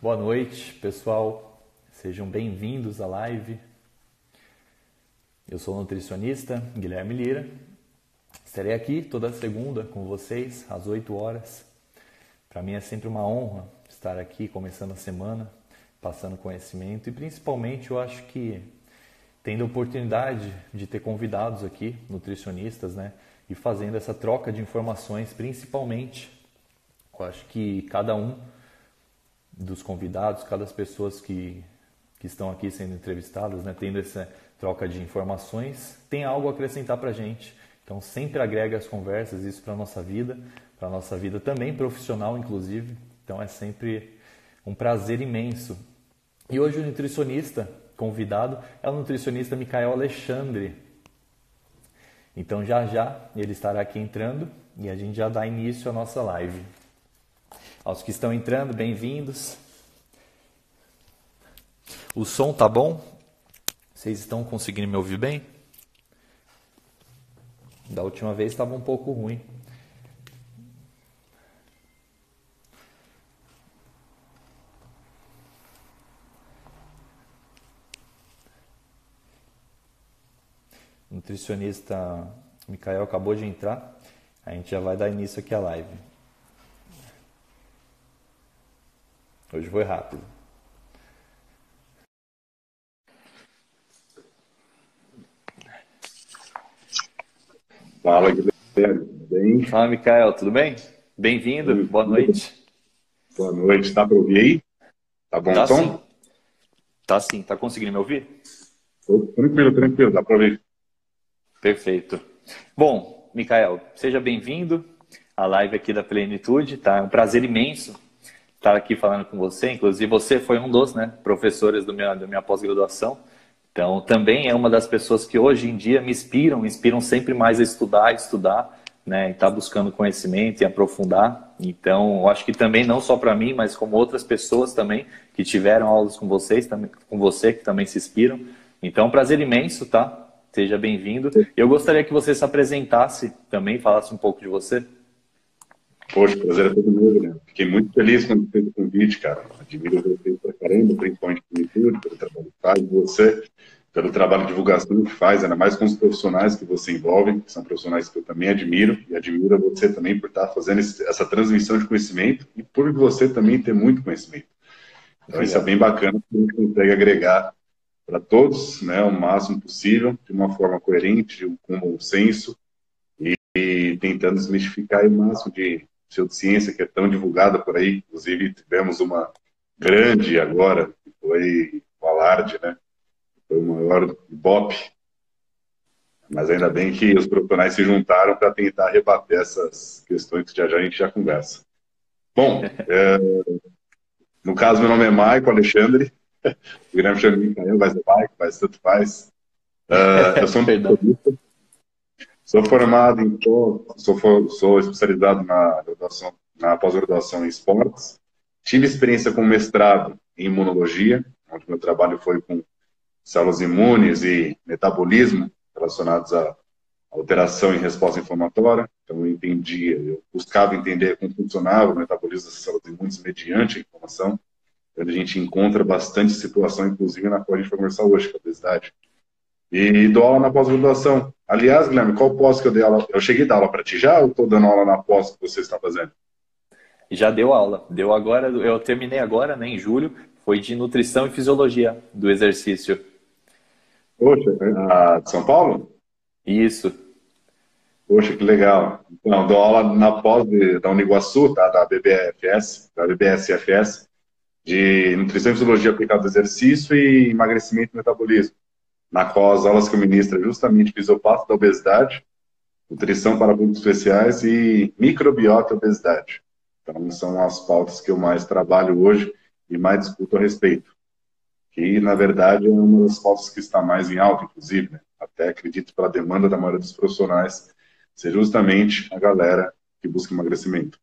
Boa noite, pessoal. Sejam bem-vindos à live. Eu sou o nutricionista Guilherme Lira. Estarei aqui toda segunda com vocês às 8 horas. Para mim é sempre uma honra estar aqui começando a semana, passando conhecimento e principalmente eu acho que tendo a oportunidade de ter convidados aqui, nutricionistas, né, e fazendo essa troca de informações, principalmente, eu acho que cada um dos convidados, cada das pessoas que, que estão aqui sendo entrevistadas, né, tendo essa troca de informações, tem algo a acrescentar para a gente. Então, sempre agrega as conversas, isso para a nossa vida, para a nossa vida também profissional, inclusive. Então, é sempre um prazer imenso. E hoje o nutricionista convidado é o nutricionista Micael Alexandre. Então, já já ele estará aqui entrando e a gente já dá início à nossa live. Aos que estão entrando, bem-vindos. O som tá bom? Vocês estão conseguindo me ouvir bem? Da última vez estava um pouco ruim. O nutricionista Micael acabou de entrar. A gente já vai dar início aqui à live. Hoje foi rápido. Fala, Guilherme. Bem? Fala, Mikael, tudo bem? Bem-vindo, boa noite. Boa noite, tá para ouvir aí? Tá bom tá tom? Sim. Tá sim, tá conseguindo me ouvir? Tranquilo, tranquilo, dá para ouvir. Perfeito. Bom, Mikael, seja bem-vindo à live aqui da Plenitude, tá? É um prazer imenso estar aqui falando com você. Inclusive, você foi um dos né, professores do minha, da minha pós-graduação. Então, também é uma das pessoas que hoje em dia me inspiram, inspiram sempre mais a estudar, estudar, né, estar tá buscando conhecimento e aprofundar. Então, eu acho que também não só para mim, mas como outras pessoas também que tiveram aulas com vocês, também, com você que também se inspiram. Então, é um prazer imenso, tá? Seja bem-vindo. Eu gostaria que você se apresentasse também, falasse um pouco de você. Poxa, prazer é todo meu, né? Fiquei muito feliz quando fez o convite, cara. Admiro você pra caramba, principalmente por tudo, pelo trabalho que faz, você, pelo trabalho de divulgação que faz, ainda mais com os profissionais que você envolve, que são profissionais que eu também admiro, e admiro você também por estar fazendo essa transmissão de conhecimento e por você também ter muito conhecimento. Então, isso é bem bacana, que a gente consegue agregar para todos, né, o máximo possível, de uma forma coerente, com bom senso, e, e tentando desmistificar o máximo de pseudociência que é tão divulgada por aí. Inclusive, tivemos uma grande agora, que foi o Alarde, né? Foi o maior BOP. Mas ainda bem que os profissionais se juntaram para tentar rebater essas questões que já já a gente já conversa. Bom, é, no caso, meu nome é Maico Alexandre. O Guilherme chama de Micael, vai ser Maico, vai tanto faz. Uh, eu sou um Sou formado em sou, sou especializado na na pós-graduação em esportes. Tive experiência com mestrado em imunologia, onde meu trabalho foi com células imunes e metabolismo relacionados à alteração em resposta inflamatória. Então eu entendia, eu buscava entender como funcionava o metabolismo das células imunes mediante a inflamação. Onde a gente encontra bastante situação, inclusive na qual a gente vai conversar hoje, é a obesidade. E dou aula na pós-graduação. Aliás, Guilherme, qual pós que eu dei aula? Eu cheguei a dar aula para ti já ou estou dando aula na pós que você está fazendo? Já deu aula. Deu agora, eu terminei agora, né, em julho, foi de nutrição e fisiologia do exercício. Poxa, a de São Paulo? Isso. Poxa, que legal. Então, dou aula na pós de, da Uniguaçu, tá? da BBFS, da BBSFS, de nutrição e fisiologia aplicada ao exercício e emagrecimento e metabolismo na qual as aulas que eu ministro é justamente fisiopato da obesidade, nutrição para públicos especiais e microbiota e obesidade. Então, são as pautas que eu mais trabalho hoje e mais discuto a respeito. Que, na verdade, é uma das pautas que está mais em alta, inclusive. Né? Até acredito pela demanda da maioria dos profissionais ser justamente a galera que busca emagrecimento.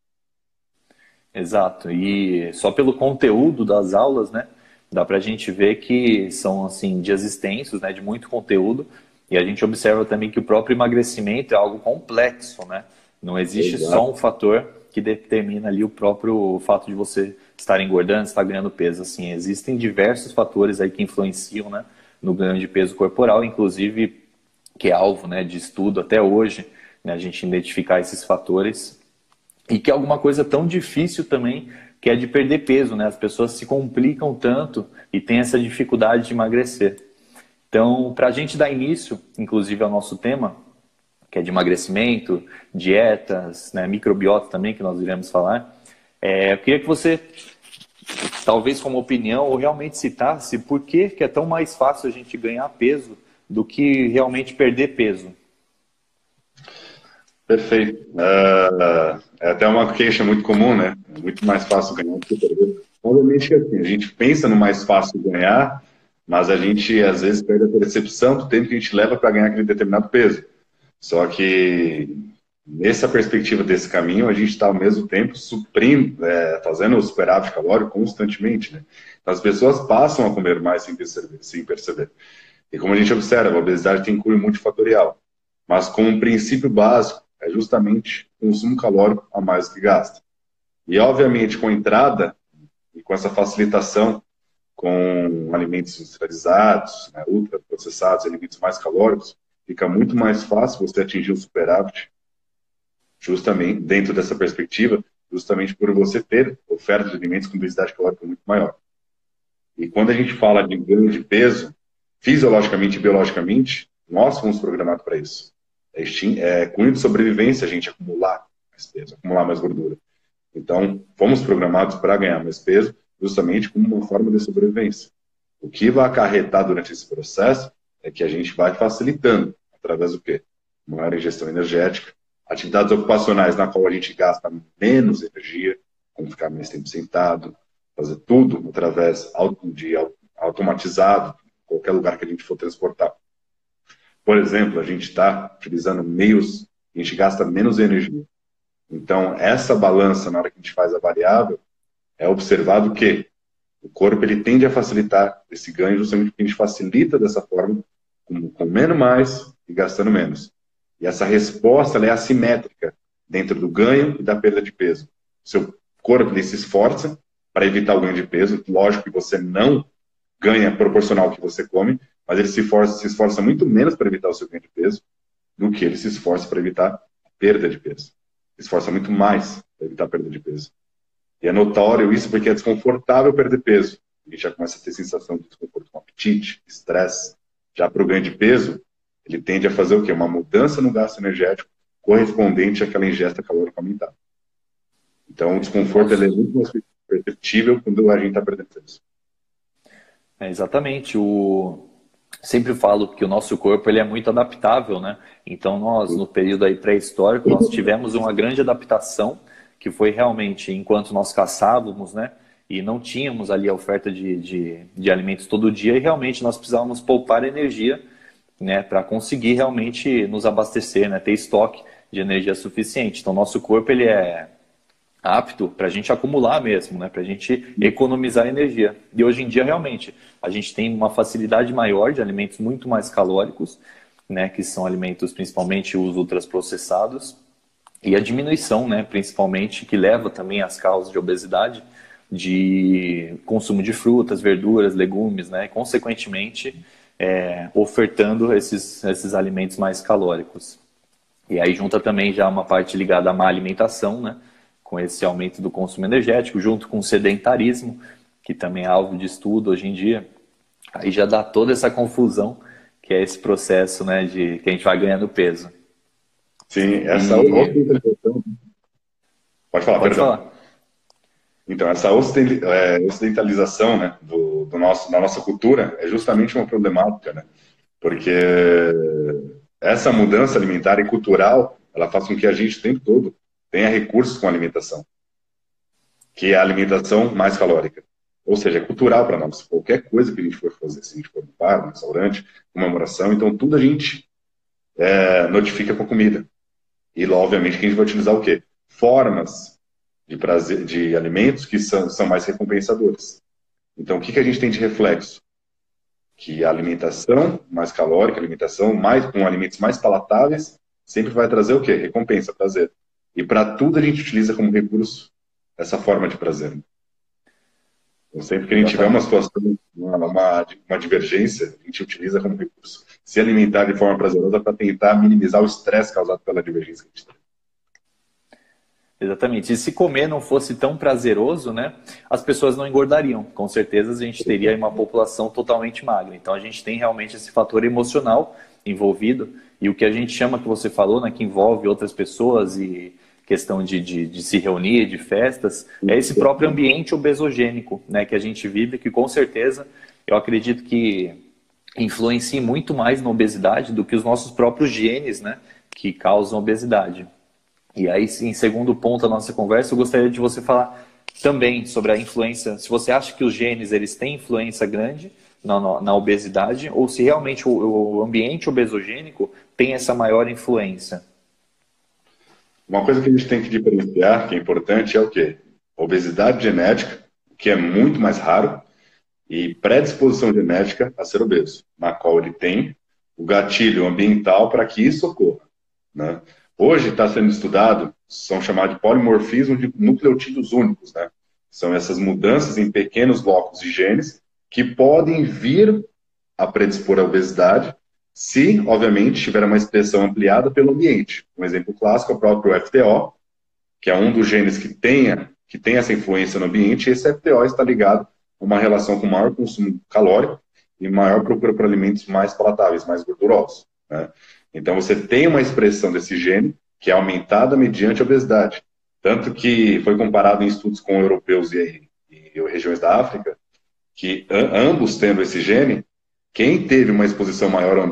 Exato. E só pelo conteúdo das aulas, né? Dá para a gente ver que são assim dias extensos, né, de muito conteúdo, e a gente observa também que o próprio emagrecimento é algo complexo, né? Não existe Exato. só um fator que determina ali o próprio fato de você estar engordando, estar ganhando peso. Assim, existem diversos fatores aí que influenciam né, no ganho de peso corporal, inclusive que é alvo né, de estudo até hoje, né, a gente identificar esses fatores. E que é alguma coisa tão difícil também, que é de perder peso. Né? As pessoas se complicam tanto e têm essa dificuldade de emagrecer. Então, para a gente dar início, inclusive, ao nosso tema, que é de emagrecimento, dietas, né, microbiota também, que nós iremos falar, é, eu queria que você, talvez como opinião, ou realmente citasse por que, que é tão mais fácil a gente ganhar peso do que realmente perder peso. Perfeito. Uh, é até uma queixa muito comum, né? Muito mais fácil ganhar do que perder. Obviamente que assim, a gente pensa no mais fácil ganhar, mas a gente às vezes perde a percepção do tempo que a gente leva para ganhar aquele determinado peso. Só que nessa perspectiva desse caminho, a gente está ao mesmo tempo suprindo, é, fazendo o superávit calórico constantemente. Né? As pessoas passam a comer mais sem perceber, sem perceber. E como a gente observa, a obesidade tem cunho multifatorial. Mas com um princípio básico, é justamente consumo calórico a mais que gasta. E, obviamente, com a entrada e com essa facilitação com alimentos industrializados, né, ultraprocessados, alimentos mais calóricos, fica muito mais fácil você atingir o superávit, justamente dentro dessa perspectiva, justamente por você ter oferta de alimentos com densidade calórica muito maior. E quando a gente fala de ganho de peso, fisiologicamente e biologicamente, nós fomos programados para isso. É, é cunho de sobrevivência a gente acumular mais peso, acumular mais gordura. Então, fomos programados para ganhar mais peso, justamente como uma forma de sobrevivência. O que vai acarretar durante esse processo é que a gente vai facilitando, através do quê? Maior ingestão energética, atividades ocupacionais na qual a gente gasta menos energia, como ficar mais tempo sentado, fazer tudo através de automatizado, qualquer lugar que a gente for transportar. Por exemplo, a gente está utilizando meios, a gente gasta menos energia. Então, essa balança, na hora que a gente faz a variável, é observado que o corpo ele tende a facilitar esse ganho justamente porque a gente facilita dessa forma, com, comendo mais e gastando menos. E essa resposta é assimétrica dentro do ganho e da perda de peso. Seu corpo ele se esforça para evitar o ganho de peso. Lógico que você não ganha proporcional ao que você come, mas ele se, esforça, se esforça muito menos para evitar o seu ganho de peso do que ele se esforça para evitar a perda de peso. Esforça muito mais para evitar a perda de peso. E é notório isso porque é desconfortável perder peso. A gente já começa a ter sensação de desconforto com apetite, estresse. Já para o ganho de peso, ele tende a fazer o quê? Uma mudança no gasto energético correspondente àquela ingesta calórica aumentada. Então, o desconforto é muito mais perceptível quando a gente está perdendo peso. É, exatamente. O... Sempre falo que o nosso corpo ele é muito adaptável, né? Então, nós, no período aí pré-histórico, nós tivemos uma grande adaptação que foi realmente enquanto nós caçávamos, né? E não tínhamos ali a oferta de, de, de alimentos todo dia e realmente nós precisávamos poupar energia, né? Para conseguir realmente nos abastecer, né? Ter estoque de energia suficiente. Então, nosso corpo ele é apto para a gente acumular mesmo, né? Para a gente economizar energia. E hoje em dia realmente a gente tem uma facilidade maior de alimentos muito mais calóricos, né? Que são alimentos principalmente os ultraprocessados e a diminuição, né, principalmente, que leva também às causas de obesidade, de consumo de frutas, verduras, legumes, né, e, consequentemente, é, ofertando esses, esses alimentos mais calóricos. E aí junta também já uma parte ligada à má alimentação, né, com esse aumento do consumo energético, junto com o sedentarismo, que também é alvo de estudo hoje em dia. Aí já dá toda essa confusão, que é esse processo né, de que a gente vai ganhando peso. Sim, essa e... ocidentalização. Pode falar, Pode perdão. Falar. Então, essa é, ocidentalização né, do, do, nosso, da nossa cultura é justamente uma problemática, né? Porque essa mudança alimentar e cultural, ela faz com que a gente o tempo todo tenha recursos com alimentação, que é a alimentação mais calórica. Ou seja, é cultural para nós. Qualquer coisa que a gente for fazer, se a gente for no bar, no restaurante, comemoração, então tudo a gente é, notifica com a comida. E, obviamente, que a gente vai utilizar o quê? Formas de, prazer, de alimentos que são, são mais recompensadores. Então, o que, que a gente tem de reflexo? Que a alimentação mais calórica, alimentação mais, com alimentos mais palatáveis, sempre vai trazer o quê? Recompensa, prazer. E para tudo a gente utiliza como recurso essa forma de prazer. Então, sempre que a gente tiver uma situação, uma, uma, divergência, a gente utiliza como recurso se alimentar de forma prazerosa para tentar minimizar o estresse causado pela divergência que a gente tem. Exatamente. E se comer não fosse tão prazeroso, né, as pessoas não engordariam. Com certeza a gente teria uma população totalmente magra. Então a gente tem realmente esse fator emocional envolvido e o que a gente chama que você falou, né, que envolve outras pessoas e questão de, de, de se reunir, de festas, é esse próprio ambiente obesogênico, né, que a gente vive, que com certeza eu acredito que influencia muito mais na obesidade do que os nossos próprios genes, né, que causam obesidade. E aí, em segundo ponto da nossa conversa, eu gostaria de você falar também sobre a influência, se você acha que os genes eles têm influência grande na, na, na obesidade ou se realmente o, o, ambiente obesogênico tem essa maior influência. Uma coisa que a gente tem que diferenciar, que é importante, é o quê? Obesidade genética, que é muito mais raro, e predisposição genética a ser obeso, na qual ele tem o gatilho ambiental para que isso ocorra. Né? Hoje está sendo estudado, são chamados de polimorfismo de nucleotídeos únicos, né? São essas mudanças em pequenos blocos de genes que podem vir a predispor à obesidade se, obviamente, tiver uma expressão ampliada pelo ambiente. Um exemplo clássico é o próprio FTO, que é um dos genes que tenha que tem essa influência no ambiente, e esse FTO está ligado a uma relação com maior consumo calórico e maior procura por alimentos mais palatáveis, mais gordurosos. Né? Então, você tem uma expressão desse gene que é aumentada mediante a obesidade. Tanto que foi comparado em estudos com europeus e, e regiões da África, que ambos tendo esse gene, quem teve uma exposição maior ao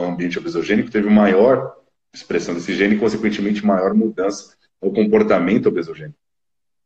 ambiente, obesogênico teve maior expressão desse gene e, consequentemente, maior mudança no comportamento obesogênico.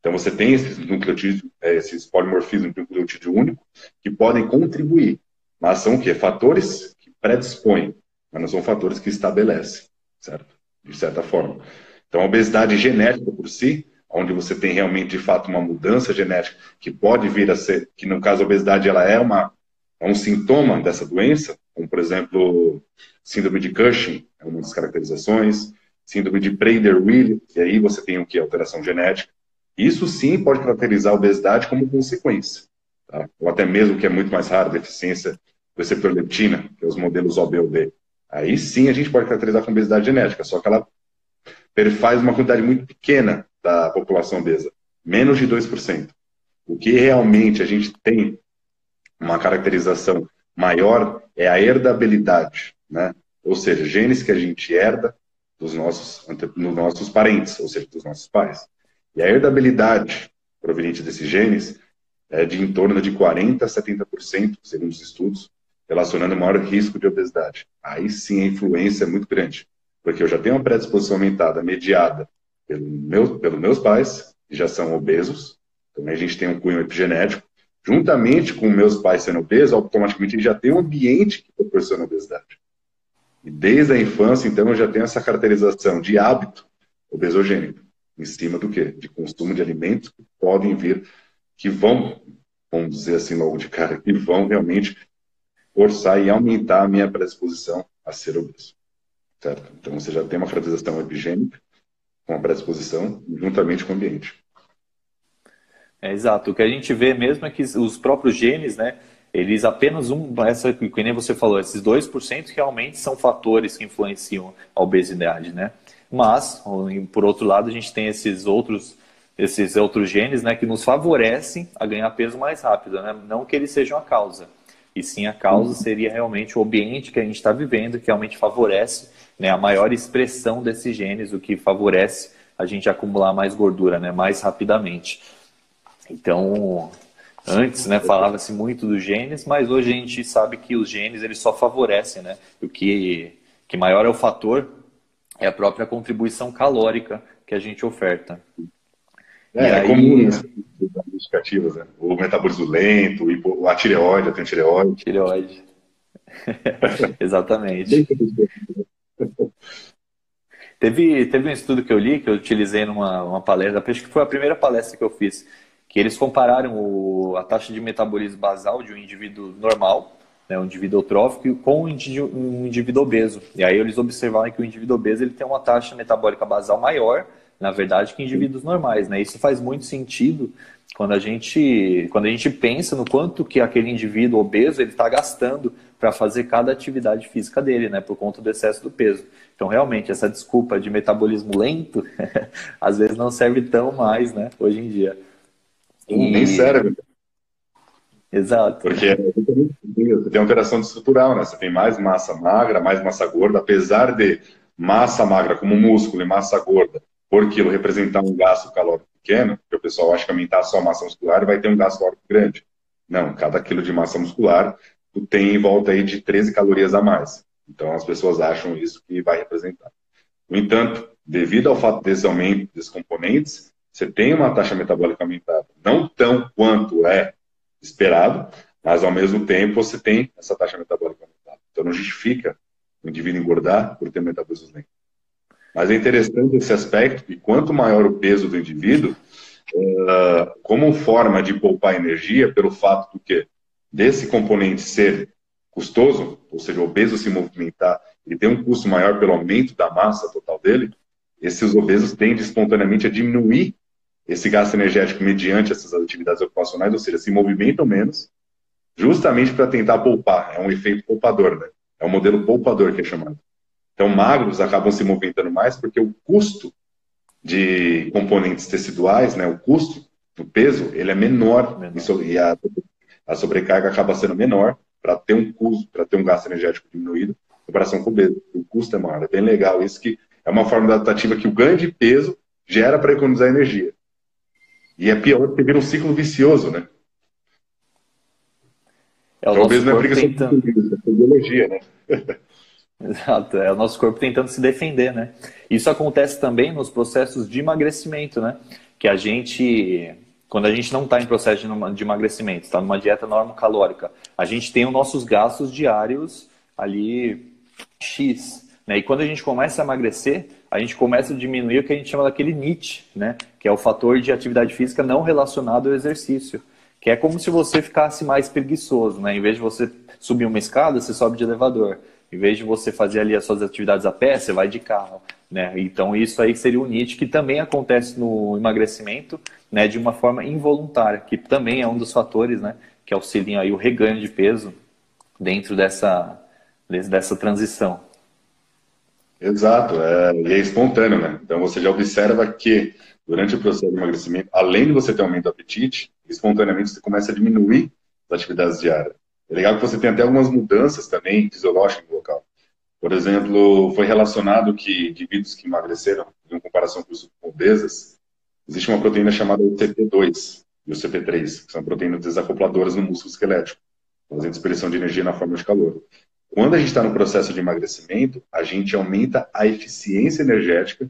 Então, você tem esses nucleotídeos, é, esses polimorfismos de nucleotídeo único, que podem contribuir, mas são o quê? Fatores que predispõem mas não são fatores que estabelecem, certo? De certa forma. Então, a obesidade genética por si, onde você tem realmente, de fato, uma mudança genética que pode vir a ser, que no caso a obesidade ela é, uma, é um sintoma dessa doença, como, por exemplo, síndrome de Cushing, é uma das caracterizações, síndrome de Prader-Willi, e aí você tem o que? Alteração genética. Isso sim pode caracterizar a obesidade como consequência. Tá? Ou até mesmo, que é muito mais raro, deficiência do receptor leptina, que é os modelos OB-OD. Aí sim a gente pode caracterizar como obesidade genética, só que ela faz uma quantidade muito pequena da população obesa, menos de 2%. O que realmente a gente tem uma caracterização maior é a herdabilidade, né? Ou seja, genes que a gente herda dos nossos, dos nossos parentes, ou seja, dos nossos pais. E a herdabilidade proveniente desses genes é de em torno de 40% a 70%, segundo os estudos, relacionando maior risco de obesidade. Aí sim a influência é muito grande, porque eu já tenho uma predisposição aumentada, mediada pelo meu, pelos meus pais, que já são obesos, também a gente tem um cunho epigenético, juntamente com meus pais sendo obesos, automaticamente já tem um ambiente que proporciona obesidade. E desde a infância, então, eu já tenho essa caracterização de hábito obesogênico, em cima do quê? De consumo de alimentos que podem vir, que vão, vamos dizer assim logo de cara, que vão realmente forçar e aumentar a minha predisposição a ser obeso. Certo? Então você já tem uma caracterização epigênica com a predisposição juntamente com o ambiente. É, exato. O que a gente vê mesmo é que os próprios genes, né, eles apenas um, essa que nem você falou, esses 2% realmente são fatores que influenciam a obesidade, né? Mas, por outro lado, a gente tem esses outros esses outros genes, né, que nos favorecem a ganhar peso mais rápido, né? Não que eles sejam a causa, e sim a causa seria realmente o ambiente que a gente está vivendo, que realmente favorece né, a maior expressão desses genes, o que favorece a gente acumular mais gordura né, mais rapidamente. Então, antes né, falava-se muito dos genes, mas hoje a gente sabe que os genes eles só favorecem. Né? O que, que maior é o fator é a própria contribuição calórica que a gente oferta. É, é comum as justificativas, né? O metabolismo lento, a tireoide, a tireoide. Tireoide. Exatamente. teve, teve um estudo que eu li, que eu utilizei numa uma palestra, acho que foi a primeira palestra que eu fiz, que eles compararam o, a taxa de metabolismo basal de um indivíduo normal, né, um indivíduo eutrófico, com um indivíduo, um indivíduo obeso. E aí eles observaram que o indivíduo obeso ele tem uma taxa metabólica basal maior na verdade, que indivíduos normais. Né? Isso faz muito sentido quando a gente, quando a gente pensa no quanto que aquele indivíduo obeso ele está gastando para fazer cada atividade física dele, né, por conta do excesso do peso. Então, realmente, essa desculpa de metabolismo lento, às vezes não serve tão mais, né, hoje em dia. E... Nem serve. Exato. Porque você tem alteração estrutural, né? Você tem mais massa magra, mais massa gorda, apesar de massa magra como músculo e massa gorda por quilo representar um gasto calórico pequeno, porque o pessoal acha que aumentar só a massa muscular vai ter um gasto calórico grande. Não, cada quilo de massa muscular tem em volta aí de 13 calorias a mais. Então as pessoas acham isso que vai representar. No entanto, devido ao fato desse aumento desses componentes, você tem uma taxa metabólica aumentada. Não tão quanto é esperado, mas ao mesmo tempo você tem essa taxa metabólica aumentada. Então não justifica o indivíduo engordar por ter metabolismo lento. Mas é interessante esse aspecto que quanto maior o peso do indivíduo, uh, como forma de poupar energia, pelo fato do que desse componente ser custoso, ou seja, o obeso se movimentar, ele tem um custo maior pelo aumento da massa total dele, esses obesos tendem espontaneamente a diminuir esse gasto energético mediante essas atividades ocupacionais, ou seja, se movimentam menos, justamente para tentar poupar. É um efeito poupador, né? É um modelo poupador que é chamado. Então, magros acabam se movimentando mais porque o custo de componentes teciduais, né, o custo do peso, ele é menor, menor. e a, a, sobrecarga acaba sendo menor para ter um custo, para ter um gasto energético diminuído em comparação com o peso. O custo é maior. É bem legal isso que é uma forma adaptativa que o ganho de peso gera para economizar energia. E é pior porque vira um ciclo vicioso, né? É o então, nosso não é preguiça tentando... é biologia, né? Exato, é o nosso corpo tentando se defender, né? Isso acontece também nos processos de emagrecimento, né? Que a gente, quando a gente não está em processo de emagrecimento, está numa dieta norma calórica, a gente tem os nossos gastos diários ali X, né? E quando a gente começa a emagrecer, a gente começa a diminuir o que a gente chama daquele NIT, né? Que é o fator de atividade física não relacionado ao exercício. Que é como se você ficasse mais preguiçoso, né? Em vez de você subir uma escada, você sobe de elevador. Em vez de você fazer ali as suas atividades a pé, você vai de carro. Né? Então isso aí seria o NIT, que também acontece no emagrecimento né, de uma forma involuntária, que também é um dos fatores né, que auxiliam aí o reganho de peso dentro dessa, dessa transição. Exato, é, e é espontâneo, né? Então você já observa que durante o processo de emagrecimento, além de você ter aumento do apetite, espontaneamente você começa a diminuir as atividades diárias. É legal que você tem até algumas mudanças também fisiológicas no local. Por exemplo, foi relacionado que indivíduos que emagreceram, em comparação com os obesas, existe uma proteína chamada CP2 e o CP3, que são proteínas desacopladoras no músculo esquelético, fazendo expressão de energia na forma de calor. Quando a gente está no processo de emagrecimento, a gente aumenta a eficiência energética,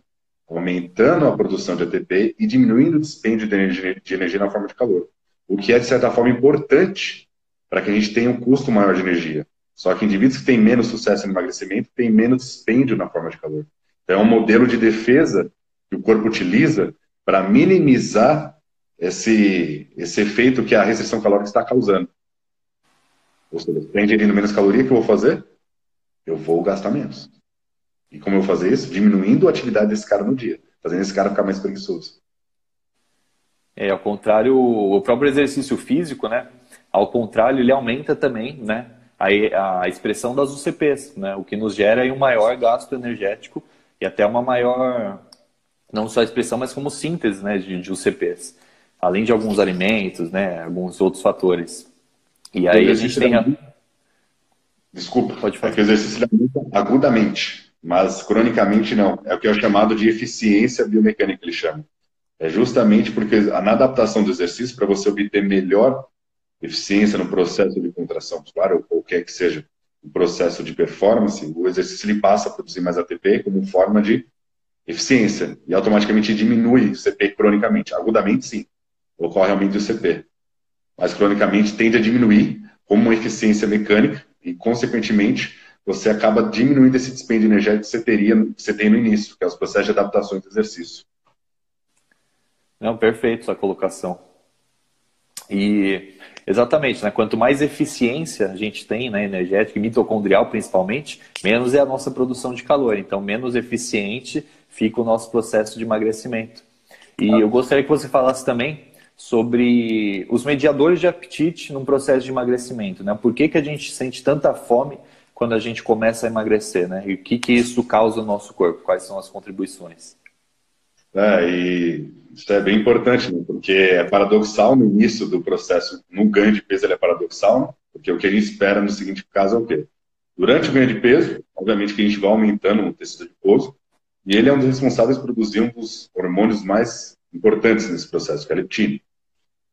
aumentando a produção de ATP e diminuindo o dispêndio de energia, de energia na forma de calor. O que é, de certa forma, importante para que a gente tenha um custo maior de energia. Só que indivíduos que têm menos sucesso no emagrecimento têm menos dispêndio na forma de calor. Então, é um modelo de defesa que o corpo utiliza para minimizar esse, esse efeito que a restrição calórica está causando. Ou seja, está ingerindo menos caloria, o que eu vou fazer? Eu vou gastar menos. E como eu vou fazer isso? Diminuindo a atividade desse cara no dia, fazendo esse cara ficar mais preguiçoso. É, ao contrário, o próprio exercício físico, né? Ao contrário, ele aumenta também né, a, a expressão das UCPs, né, o que nos gera um maior gasto energético e até uma maior, não só expressão, mas como síntese né, de, de UCPs, além de alguns alimentos, né, alguns outros fatores. E aí a gente tem. A... Desculpa, pode falar. É que o exercício aumenta agudamente, mas cronicamente não. É o que é chamado de eficiência biomecânica, ele chama. É justamente porque na adaptação do exercício, para você obter melhor eficiência no processo de contração muscular, ou qualquer que seja o processo de performance, o exercício ele passa a produzir mais ATP como forma de eficiência e automaticamente diminui o CP cronicamente. Agudamente, sim, ocorre aumento do CP, mas cronicamente tende a diminuir como uma eficiência mecânica e, consequentemente, você acaba diminuindo esse dispêndio energético que você teria, que você tem no início, que é os processos de adaptação do exercício. Não, perfeito essa colocação. E Exatamente, né? Quanto mais eficiência a gente tem, né, energética e mitocondrial principalmente, menos é a nossa produção de calor. Então, menos eficiente fica o nosso processo de emagrecimento. E ah. eu gostaria que você falasse também sobre os mediadores de apetite num processo de emagrecimento, né? Por que, que a gente sente tanta fome quando a gente começa a emagrecer, né? E o que, que isso causa no nosso corpo? Quais são as contribuições? É, e isso é bem importante, né? porque é paradoxal no início do processo, no ganho de peso ele é paradoxal, né? porque o que a gente espera no seguinte caso é o quê? Durante o ganho de peso, obviamente que a gente vai aumentando o tecido adiposo, e ele é um dos responsáveis por produzir um dos hormônios mais importantes nesse processo, que é a leptina.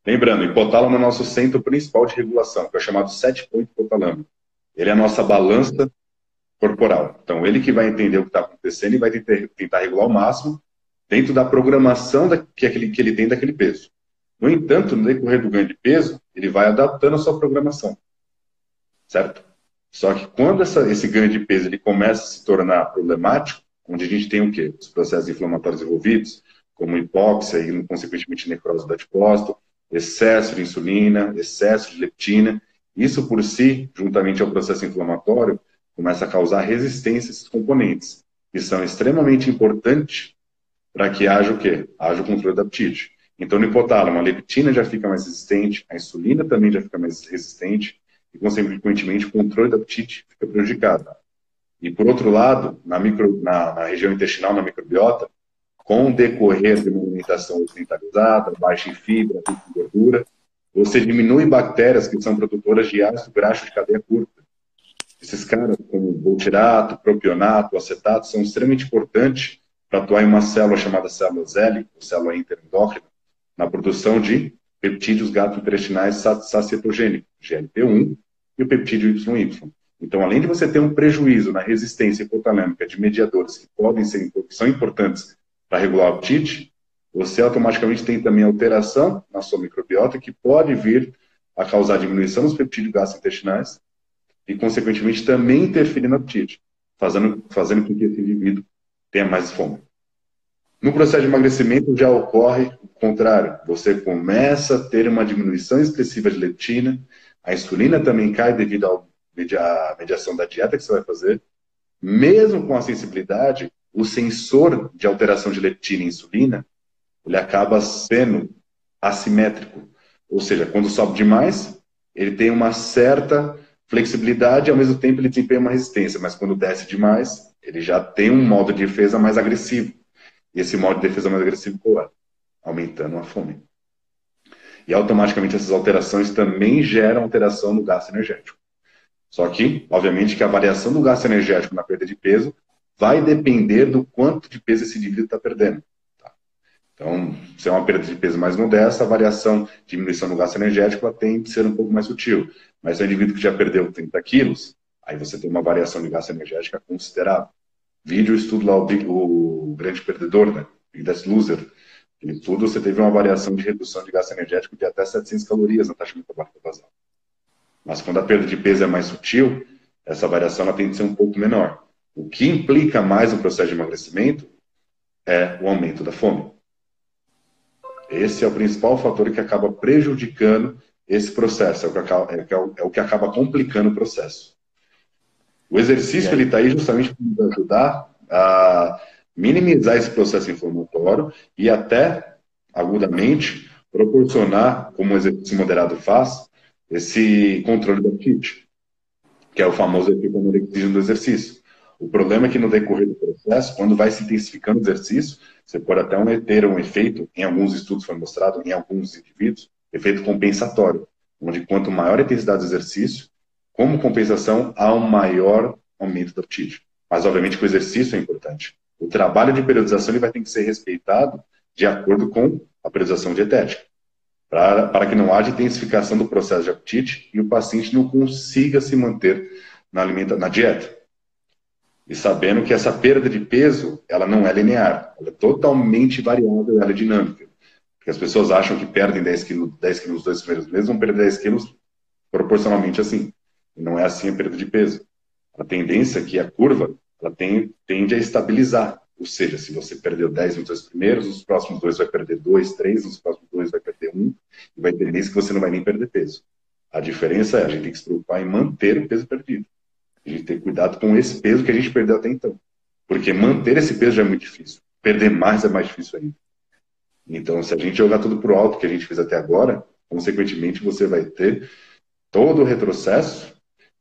Lembrando, o hipotálamo é o nosso centro principal de regulação, que é chamado sete ponto hipotálamo. Ele é a nossa balança corporal. Então, ele que vai entender o que está acontecendo e vai tentar, regular o máximo dentro da programação da, que, aquele, que ele tem daquele peso. No entanto, no decorrer do ganho de peso, ele vai adaptando a sua programação. Certo? Só que quando essa, esse ganho de peso ele começa a se tornar problemático, onde a gente tem o quê? Os processos inflamatórios envolvidos, como hipóxia e, consequentemente, necrose do adipócito, excesso de insulina, excesso de leptina. Isso por si, juntamente ao processo inflamatório, começa a causar resistência a esses componentes, que são extremamente importantes para que haja o quê? Haja o controle da apetite. Então, no hipotálamo, a leptina já fica mais resistente, a insulina também já fica mais resistente, e, consequentemente, o controle da apetite fica prejudicado. E, por outro lado, na, micro, na, na região intestinal, na microbiota, com o decorrer de uma alimentação ocidentalizada, baixa em fibra, rica em gordura, você diminui bactérias que são produtoras de ácido graxo de cadeia curta. Esses caras, como butirato, propionato, acetato, são extremamente importantes para atuar em uma célula chamada célula L, ou célula interendócrina, na produção de peptídeos gastrointestinais sacietogênicos, GLP-1 e o peptídeo YY. Então, além de você ter um prejuízo na resistência hipotalâmica de mediadores que podem ser que são importantes para regular o apetite, você automaticamente tem também alteração na sua microbiota que pode vir a causar diminuição dos peptídeos gastrointestinais e, consequentemente, também interferir no apetite, fazendo, fazendo com que esse indivíduo tenha mais fome. No processo de emagrecimento já ocorre o contrário. Você começa a ter uma diminuição expressiva de leptina, a insulina também cai devido à mediação da dieta que você vai fazer. Mesmo com a sensibilidade, o sensor de alteração de leptina e insulina, ele acaba sendo assimétrico. Ou seja, quando sobe demais, ele tem uma certa flexibilidade e ao mesmo tempo ele desempenha uma resistência, mas quando desce demais, ele já tem um modo de defesa mais agressivo. E esse modo de defesa mais agressivo qual é? Aumentando a fome. E automaticamente essas alterações também geram alteração no gasto energético. Só que, obviamente, que a variação do gasto energético na perda de peso vai depender do quanto de peso esse indivíduo está perdendo. Então, se é uma perda de peso mais modesta, a variação, diminuição do gasto energético, ela tem que ser um pouco mais sutil. Mas se é um indivíduo que já perdeu 30 quilos, aí você tem uma variação de gasto energética considerável. Vídeo estudo lá, o, o grande perdedor, né? Biggest Loser. Ele tudo você teve uma variação de redução de gasto energético de até 700 calorias na taxa metabólica basal. Mas quando a perda de peso é mais sutil, essa variação ela tem que ser um pouco menor. O que implica mais no processo de emagrecimento é o aumento da fome. Esse é o principal fator que acaba prejudicando esse processo, é o que acaba, é, é o que acaba complicando o processo. O exercício ele está aí justamente para nos ajudar a minimizar esse processo inflamatório e até, agudamente, proporcionar, como o exercício moderado faz, esse controle do apetite, que é o famoso efeito do exercício. O problema é que no decorrer do processo, quando vai se intensificando o exercício, você pode até ter um efeito, em alguns estudos foi mostrado, em alguns indivíduos, efeito compensatório, onde quanto maior a intensidade do exercício, como compensação, há um maior aumento do apetite. Mas, obviamente, que o exercício é importante. O trabalho de periodização ele vai ter que ser respeitado de acordo com a periodização dietética, para, para que não haja intensificação do processo de apetite e o paciente não consiga se manter na, alimenta, na dieta e sabendo que essa perda de peso, ela não é linear, ela é totalmente variável, ela é dinâmica. Porque as pessoas acham que perdem 10 quilos, 10 quilos nos dois primeiros meses, vão perder 10 quilos proporcionalmente assim. E não é assim a perda de peso. A tendência é que a curva, ela tem, tende a estabilizar. Ou seja, se você perdeu 10 nos dois primeiros, nos próximos dois vai perder 2, 3, nos próximos dois vai perder 1, um, e vai ter mês que você não vai nem perder peso. A diferença é a gente tem que se preocupar em manter o peso perdido. A gente tem que cuidado com esse peso que a gente perdeu até então. Porque manter esse peso já é muito difícil. Perder mais é mais difícil ainda. Então, se a gente jogar tudo pro alto que a gente fez até agora, consequentemente você vai ter todo o retrocesso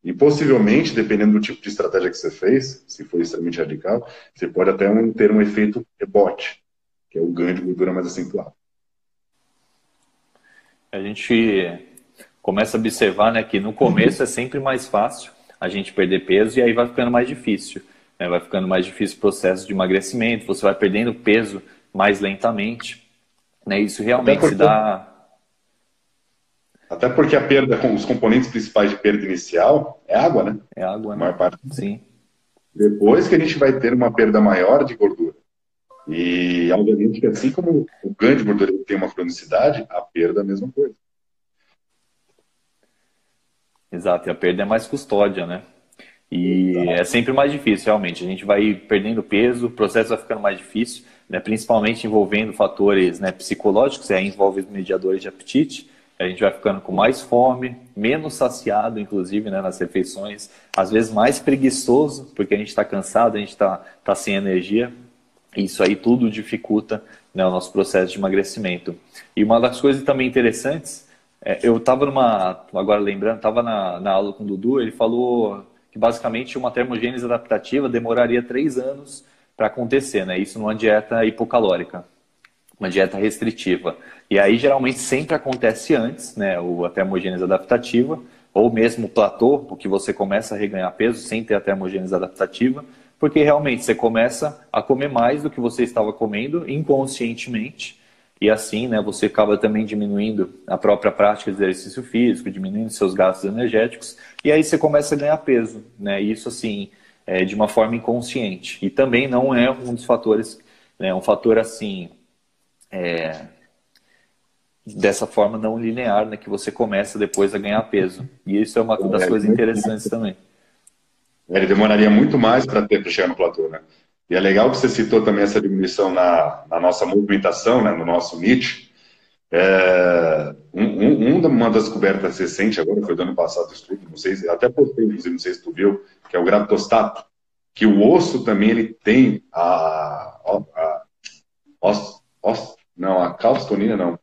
e possivelmente, dependendo do tipo de estratégia que você fez, se for extremamente radical, você pode até ter um efeito rebote, que é o ganho de gordura mais acentuado. A gente começa a observar né, que no começo é sempre mais fácil a gente perder peso e aí vai ficando mais difícil. Né? Vai ficando mais difícil o processo de emagrecimento, você vai perdendo peso mais lentamente. Né? Isso realmente se dá até porque a perda, os componentes principais de perda inicial é água, né? É água, né? A maior parte. Sim. Depois que a gente vai ter uma perda maior de gordura. E, obviamente, que assim como o ganho de gordura tem uma cronicidade, a perda é a mesma coisa. Exato, e a perda é mais custódia, né? E é sempre mais difícil, realmente. A gente vai perdendo peso, o processo vai ficando mais difícil, né? principalmente envolvendo fatores né, psicológicos, aí envolve os mediadores de apetite, a gente vai ficando com mais fome, menos saciado, inclusive, né, nas refeições, às vezes mais preguiçoso, porque a gente está cansado, a gente está tá sem energia. Isso aí tudo dificulta né, o nosso processo de emagrecimento. E uma das coisas também interessantes, é, eu estava numa, agora lembrando, estava na, na aula com o Dudu, ele falou que basicamente uma termogênese adaptativa demoraria três anos para acontecer, né? Isso numa dieta hipocalórica uma dieta restritiva. E aí, geralmente, sempre acontece antes, né, a termogênese adaptativa, ou mesmo o platô, o que você começa a reganhar peso sem ter a termogênese adaptativa, porque realmente você começa a comer mais do que você estava comendo inconscientemente, e assim, né, você acaba também diminuindo a própria prática de exercício físico, diminuindo seus gastos energéticos, e aí você começa a ganhar peso, né, isso assim, é, de uma forma inconsciente. E também não é um dos fatores, né, um fator assim, é, dessa forma não linear, né, que você começa depois a ganhar peso. E isso é uma das é, coisas interessantes também. É, ele demoraria muito mais para chegar no platô, né? E é legal que você citou também essa diminuição na, na nossa movimentação, né, no nosso NIT. É, um, um, uma das descobertas recentes, agora foi do ano passado estudo, não sei se, até postei, inclusive, não sei se tu viu, que é o gravitostato, que o osso também ele tem a, a, a os, os, não, a calcitonina não.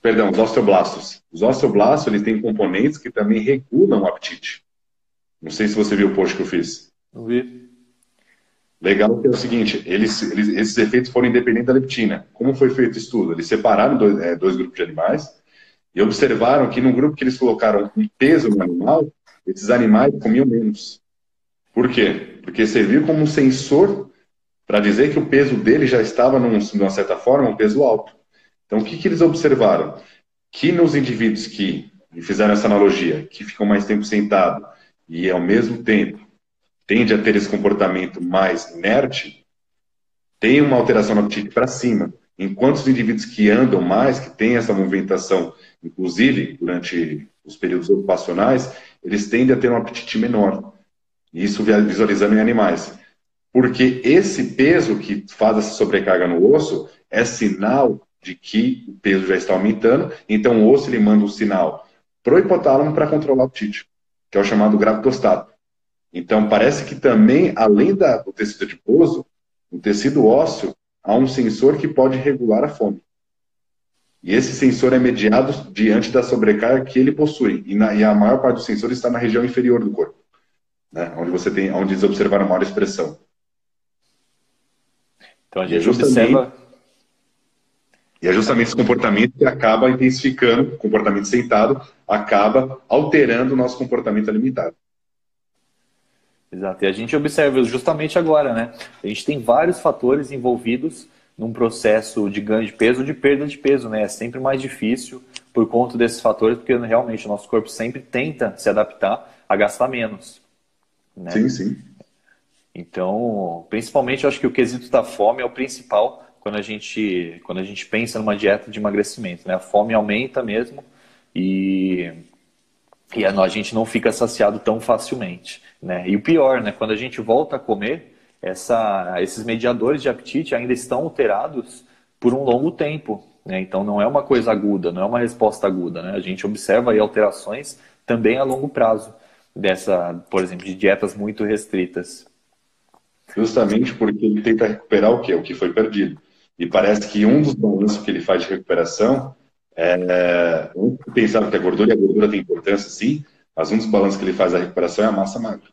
Perdão, os osteoblastos. Os osteoblastos eles têm componentes que também regulam o apetite. Não sei se você viu o post que eu fiz. Não vi. Legal que é o seguinte, eles, eles, esses efeitos foram independentes da leptina. Como foi feito o estudo? Eles separaram dois, é, dois grupos de animais e observaram que no grupo que eles colocaram um peso no animal, esses animais comiam menos. Por quê? Porque serviu como um sensor para dizer que o peso dele já estava, num, de uma certa forma, um peso alto. Então, o que, que eles observaram? Que nos indivíduos que fizeram essa analogia, que ficam mais tempo sentado e, ao mesmo tempo, tende a ter esse comportamento mais inerte, tem uma alteração no apetite para cima. Enquanto os indivíduos que andam mais, que têm essa movimentação, inclusive durante os períodos ocupacionais, eles tendem a ter um apetite menor. Isso visualizando em animais. Porque esse peso que faz essa sobrecarga no osso é sinal de que o peso já está aumentando, então o osso ele manda um sinal pro hipotálamo para controlar o apetite, que é o chamado gravitostato. Então parece que também, além da, do tecido adiposo, no tecido ósseo, há um sensor que pode regular a fome. E esse sensor é mediado diante da sobrecarga que ele possui. E, na, e a maior parte dos sensores está na região inferior do corpo, né? onde você tem, onde eles observaram maior expressão. Então a gente é observa. E é justamente esse comportamento que acaba intensificando, o comportamento sentado, acaba alterando o nosso comportamento alimentar. Exato. E a gente observa justamente agora, né? A gente tem vários fatores envolvidos num processo de ganho de peso ou de perda de peso, né? É sempre mais difícil por conta desses fatores, porque realmente o nosso corpo sempre tenta se adaptar a gastar menos. Né? Sim, sim. Então, principalmente, eu acho que o quesito da fome é o principal quando a gente, quando a gente pensa numa dieta de emagrecimento. Né? A fome aumenta mesmo e, e a, gente não fica saciado tão facilmente. Né? E o pior, né? quando a gente volta a comer, essa, esses mediadores de apetite ainda estão alterados por um longo tempo. Né? Então, não é uma coisa aguda, não é uma resposta aguda. Né? A gente observa aí alterações também a longo prazo, dessa, por exemplo, de dietas muito restritas justamente porque ele tenta recuperar o que? O que foi perdido. E parece que um dos balanços que ele faz de recuperação é. Pensar que a gordura e a gordura tem importância, sim, mas um dos balanços que ele faz da recuperação é a massa magra.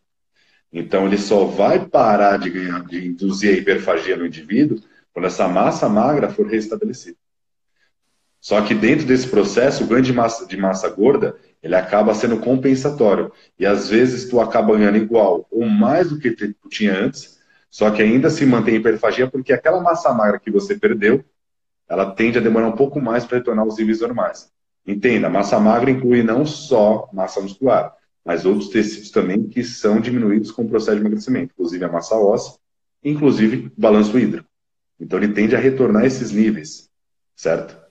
Então, ele só vai parar de, ganhar, de induzir a hiperfagia no indivíduo quando essa massa magra for restabelecida. Só que dentro desse processo, o ganho de massa, de massa gorda, ele acaba sendo compensatório. E às vezes tu acaba ganhando igual ou mais do que tu tinha antes, só que ainda se mantém hiperfagia porque aquela massa magra que você perdeu, ela tende a demorar um pouco mais para retornar aos níveis normais. Entenda, massa magra inclui não só massa muscular, mas outros tecidos também que são diminuídos com o processo de emagrecimento, inclusive a massa óssea, inclusive o balanço hídrico. Então ele tende a retornar esses níveis, certo?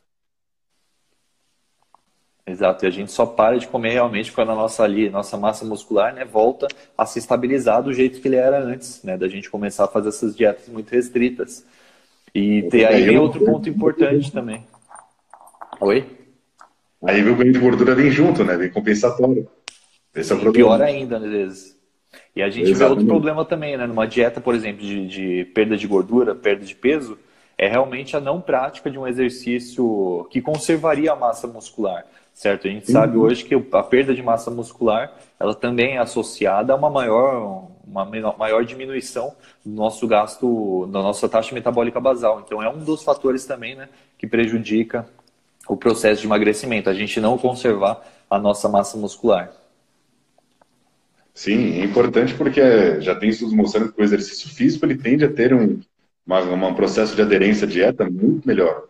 Exato, e a gente só para de comer realmente quando a nossa ali, nossa massa muscular, né, volta a se estabilizar do jeito que ele era antes, né, da gente começar a fazer essas dietas muito restritas. E ter, aí vem outro ponto importante também. Oi? Aí o ganho de gordura vem junto, né, vem compensatório. Esse é o problema. Pior ainda, às vezes. E a gente Exatamente. vê outro problema também, né? Numa dieta, por exemplo, de, de, perda de gordura, perda de peso, é realmente a não prática de um exercício que conservaria a massa muscular, certo? A gente uhum. sabe hoje que a perda de massa muscular, ela também é associada a uma maior, uma maior diminuição do nosso gasto, da nossa taxa metabólica basal. Então é um dos fatores também, né, que prejudica o processo de emagrecimento, a gente não conservar a nossa massa muscular. Sim, é importante porque já tem estudos mostrando que o exercício físico ele tende a ter um, uma, um processo de aderência à dieta muito melhor,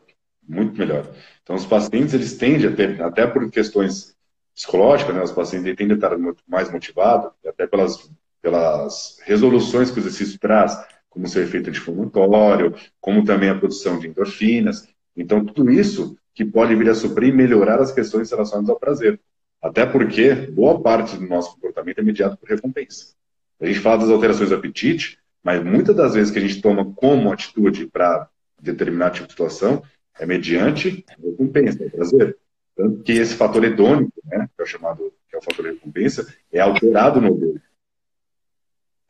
muito melhor. Então, os pacientes eles tendem a ter, até por questões psicológicas, né, os pacientes tendem a estar muito mais motivados, até pelas, pelas resoluções que o exercício traz, como seu efeito anti-inflamatório, como também a produção de endorfinas. Então, tudo isso que pode vir a suprir e melhorar as questões relacionadas ao prazer. Até porque boa parte do nosso comportamento é mediado por recompensa. A gente fala das alterações do apetite, mas muitas das vezes que a gente toma como atitude para determinado tipo de situação é mediante recompensa, é prazer. Tanto que esse fator hedônico, né, que é o chamado, que é o fator recompensa, é alterado no obeso.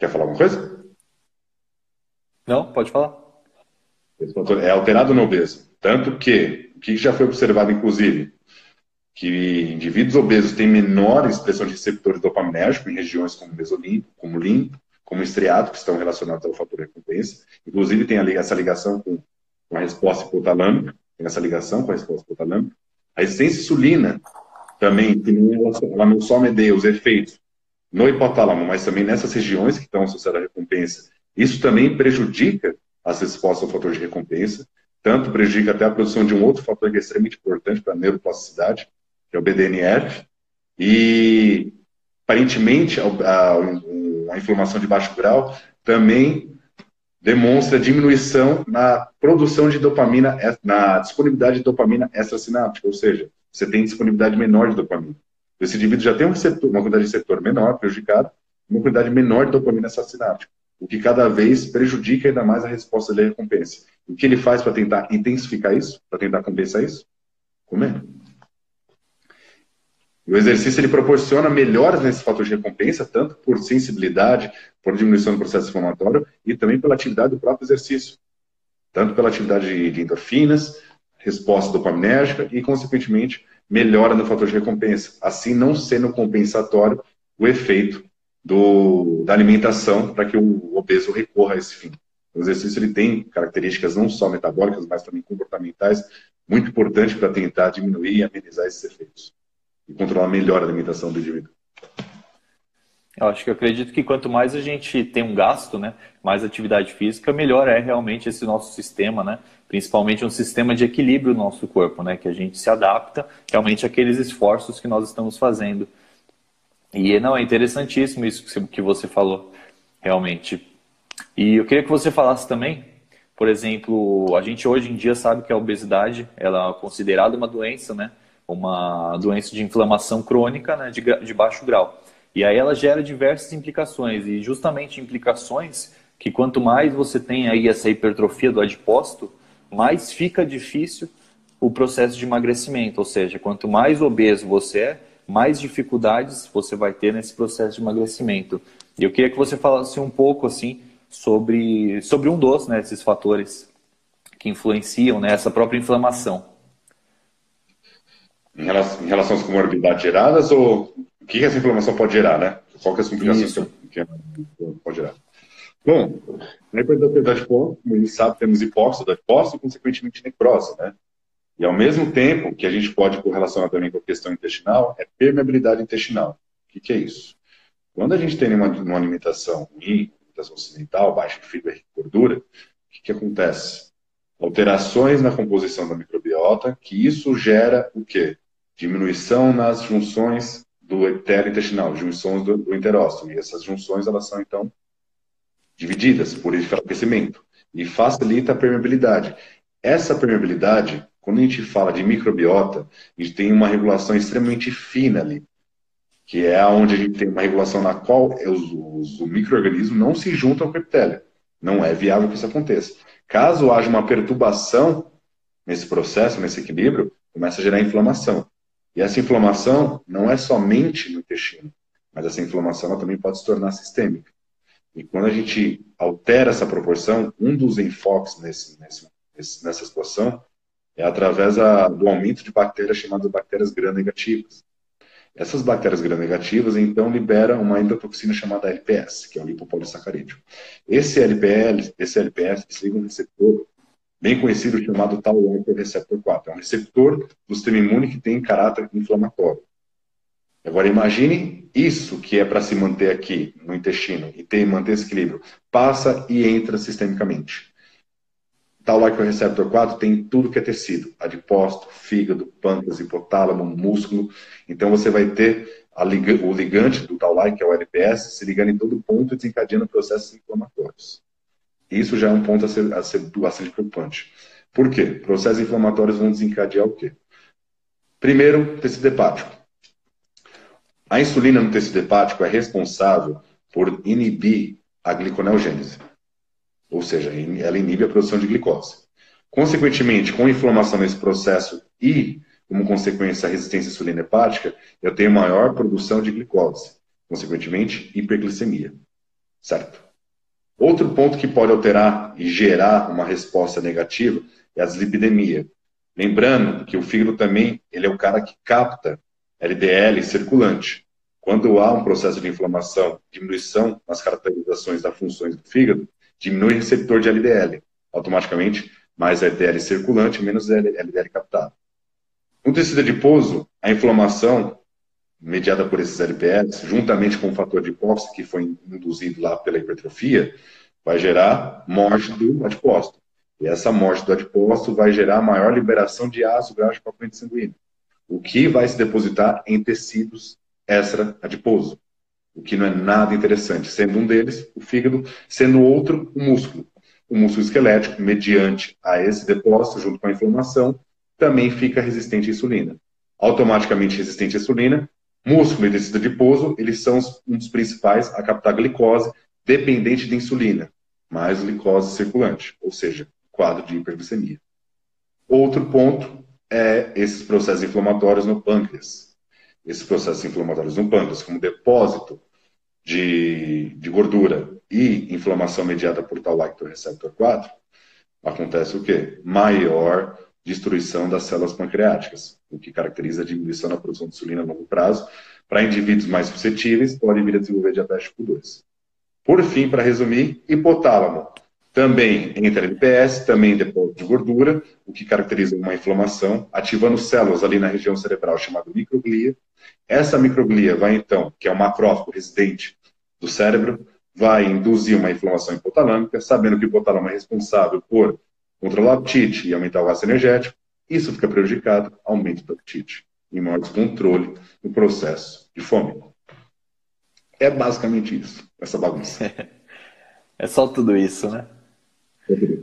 Quer falar alguma coisa? Não, pode falar. É alterado no obeso. Tanto que, o que já foi observado, inclusive, que indivíduos obesos têm menor expressão de receptores dopaminérgicos em regiões como mesolimpo, como limpo, como estriato, que estão relacionados ao fator recompensa. Inclusive, tem essa ligação com, a resposta hipotalâmica, tem essa ligação com a resposta hipotalâmica. A resistência insulina também, que não, ela não só medeia os efeitos no hipotálamo, mas também nessas regiões que estão associadas à recompensa. Isso também prejudica as respostas ao fator de recompensa, tanto prejudica até a produção de um outro fator que é extremamente importante para a neuroplasticidade, que é o BDNF, e aparentemente a, a, a inflamação de baixo grau também demonstra diminuição na produção de dopamina, na disponibilidade de dopamina extrasináptica, ou seja, você tem disponibilidade menor de dopamina. Esse indivíduo já tem um receptor, uma quantidade de receptor menor, prejudicado, uma quantidade menor de dopamina extrasináptica, o que cada vez prejudica ainda mais a resposta da recompensa. O que ele faz para tentar intensificar isso, para tentar compensar isso? Comer. E o exercício ele proporciona melhoras nesse fator de recompensa, tanto por sensibilidade, por diminuição do processo inflamatório e também pela atividade do próprio exercício. Tanto pela atividade de endorfinas, resposta dopaminérgica e, consequentemente, melhora no fator de recompensa. Assim, não sendo compensatório o efeito do, da alimentação para que o obeso recorra a esse fim. O exercício ele tem características não só metabólicas, mas também comportamentais, muito importantes para tentar diminuir e amenizar esses efeitos e controlar melhor a alimentação do indivíduo. Eu acho que eu acredito que quanto mais a gente tem um gasto, né, mais atividade física, melhor é realmente esse nosso sistema, né? Principalmente um sistema de equilíbrio no nosso corpo, né? Que a gente se adapta realmente àqueles esforços que nós estamos fazendo. E não, é interessantíssimo isso que você falou, realmente. E eu queria que você falasse também, por exemplo, a gente hoje em dia sabe que a obesidade ela é considerada uma doença, né? uma doença de inflamação crônica né, de, de baixo grau. E aí ela gera diversas implicações, e justamente implicações que quanto mais você tem aí essa hipertrofia do adipócito, mais fica difícil o processo de emagrecimento. Ou seja, quanto mais obeso você é, mais dificuldades você vai ter nesse processo de emagrecimento. E eu queria que você falasse um pouco assim sobre, sobre um dos né, esses fatores que influenciam né, própria inflamação. Em relação, em relação às comorbidades geradas ou que essa inflamação pode gerar, né? Qual que é as complicações que, pode gerar? Bom, na hipertrofia como a gente sabe, temos hipóxia da hipóxia e, consequentemente, necrose, né? E, ao mesmo tempo, que a gente pode correlacionar também com a questão intestinal, é permeabilidade intestinal. O que, que é isso? Quando a gente tem uma, uma alimentação ruim, alimentação ocidental, baixa em fibra e gordura, o que, que acontece? Alterações na composição da microbiota, que isso gera o quê? Diminuição nas junções do epitélio intestinal, junções do, do enterócito. E essas junções, elas são, então, divididas por enfraquecimento e facilita a permeabilidade. Essa permeabilidade, quando a gente fala de microbiota, a gente tem uma regulação extremamente fina ali, que é onde a gente tem uma regulação na qual os, os, o microorganismo não se juntam com o epitélio. Não é viável que isso aconteça. Caso haja uma perturbação nesse processo, nesse equilíbrio, começa a gerar inflamação. E essa inflamação não é somente no intestino, mas essa inflamação também pode se tornar sistêmica. E quando a gente altera essa proporção, um dos enfoques nesse, nesse, nessa situação é através a, do aumento de bactérias chamadas bactérias gram-negativas. Essas bactérias gram-negativas, então, liberam uma endotoxina chamada LPS, que é o lipopolissacarídeo. Esse LPL, esse LPS liga um receptor bem conhecido chamado Tau-Walker Receptor 4. É um receptor do sistema imune que tem caráter inflamatório. Agora imagine isso que é para se manter aqui no intestino e ter manter esse equilíbrio, passa e entra sistemicamente. Tal like receptor 4 tem tudo que é tecido, adipócito, fígado, pâncreas, hipotálamo, músculo. Então você vai ter o ligante do tal like, que é o LPS, se ligando em todo ponto e desencadeando processos inflamatórios. Isso já é um ponto a ser, a ser bastante preocupante. Por quê? Processos inflamatórios vão desencadear o quê? Primeiro, tecido hepático. A insulina no tecido hepático é responsável por inibir a gliconeogênese, ou seja, ela inibe a produção de glicose. Consequentemente, com inflamação nesse processo e, como consequência, a resistência à insulina hepática, eu tenho maior produção de glicose, consequentemente, hiperglicemia. Certo? Outro ponto que pode alterar e gerar uma resposta negativa é a dislipidemia. Lembrando que o fígado também ele é o cara que capta LDL circulante. Quando há um processo de inflamação, diminuição nas caracterizações das funções do fígado, diminui o receptor de LDL. Automaticamente, mais LDL circulante, menos LDL captado. No tecido adiposo, a inflamação mediada por esses LPS, juntamente com o fator de hipóxia que foi induzido lá pela hipertrofia, vai gerar morte do adipócito. E essa morte do adipócito vai gerar maior liberação de ácido graxo para a corrente sanguínea o que vai se depositar em tecidos extra-adiposo, o que não é nada interessante, sendo um deles o fígado, sendo outro o músculo. O músculo esquelético, mediante a esse depósito, junto com a inflamação, também fica resistente à insulina. Automaticamente resistente à insulina, músculo e tecido adiposo, eles são um dos principais a captar glicose dependente de insulina, mais glicose circulante, ou seja, quadro de hiperglicemia. Outro ponto é esses processos inflamatórios no pâncreas. Esses processos inflamatórios no pâncreas, como depósito de, de gordura e inflamação mediada por tal lacto receptor 4, acontece o quê? Maior destruição das células pancreáticas, o que caracteriza a diminuição da produção de insulina a longo prazo. Para indivíduos mais suscetíveis, pode vir a desenvolver diabetes tipo 2. Por fim, para resumir, hipotálamo também entra LPS, também depósito de gordura, o que caracteriza uma inflamação, ativando células ali na região cerebral chamada microglia. Essa microglia vai então, que é um macrófago residente do cérebro, vai induzir uma inflamação hipotalâmica, sabendo que o hipotálamo é responsável por controlar o apetite e aumentar o gasto energético. Isso fica prejudicado, aumento do apetite e maior descontrole no processo de fome. É basicamente isso, essa bagunça. É só tudo isso, né?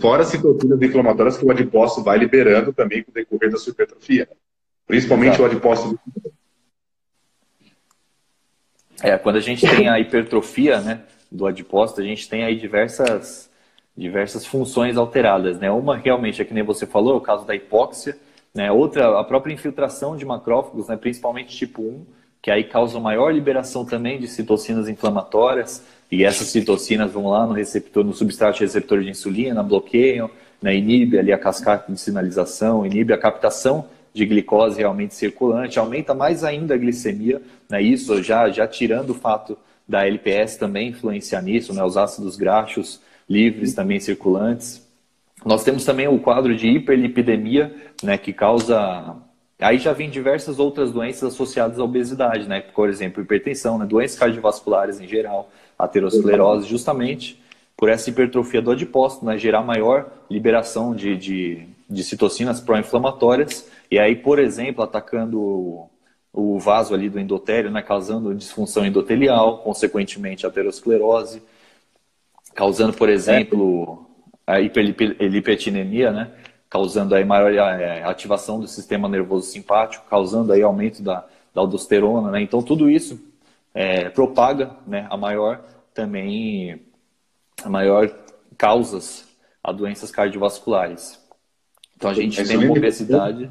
Fora as citocinas inflamatórias que o adipócito vai liberando também com o decorrer da sua hipertrofia. Principalmente Exato. o adipócito. É, quando a gente tem a hipertrofia né, do adipócito, a gente tem aí diversas, diversas funções alteradas. Né? Uma realmente é que nem você falou, é o caso da hipóxia. Né? Outra, a própria infiltração de macrófagos, né, principalmente tipo 1, que aí causa maior liberação também de citocinas inflamatórias. E essas citocinas vão lá no receptor, no substrato receptor de insulina, bloqueiam, né, inibe ali a cascata de sinalização, inibe a captação de glicose realmente circulante, aumenta mais ainda a glicemia, né, isso já, já tirando o fato da LPS também influenciar nisso, né, os ácidos graxos livres também circulantes. Nós temos também o quadro de hiperlipidemia, né, que causa Aí já vem diversas outras doenças associadas à obesidade, né? Por exemplo, hipertensão, né? doenças cardiovasculares em geral, aterosclerose, justamente por essa hipertrofia do adipócito, né? gerar maior liberação de, de, de citocinas pró-inflamatórias, e aí, por exemplo, atacando o, o vaso ali do endotélio, né? causando disfunção endotelial, consequentemente aterosclerose, causando, por exemplo, a hiperlipidemia, né? causando aí maior é, ativação do sistema nervoso simpático, causando aí aumento da, da aldosterona, né? Então tudo isso é, propaga, né, a maior também a maior causas a doenças cardiovasculares. Então a gente a tem uma obesidade.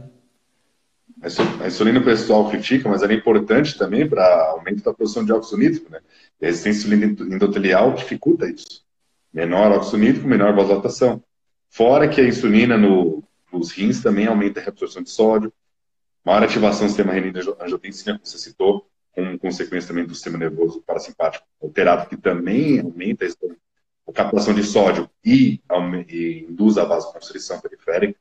A insulina o pessoal critica, mas ela é importante também para aumento da produção de óxido nítrico, né? E a resistência endotelial dificulta isso. Menor óxido nítrico, menor vasodilatação. Fora que a insulina no, nos rins também aumenta a reabsorção de sódio, maior ativação do sistema renina-angiotensina, como você citou, com consequência também do sistema nervoso parasimpático alterado, que também aumenta a captação de sódio e, e induz a vasoconstrição periférica.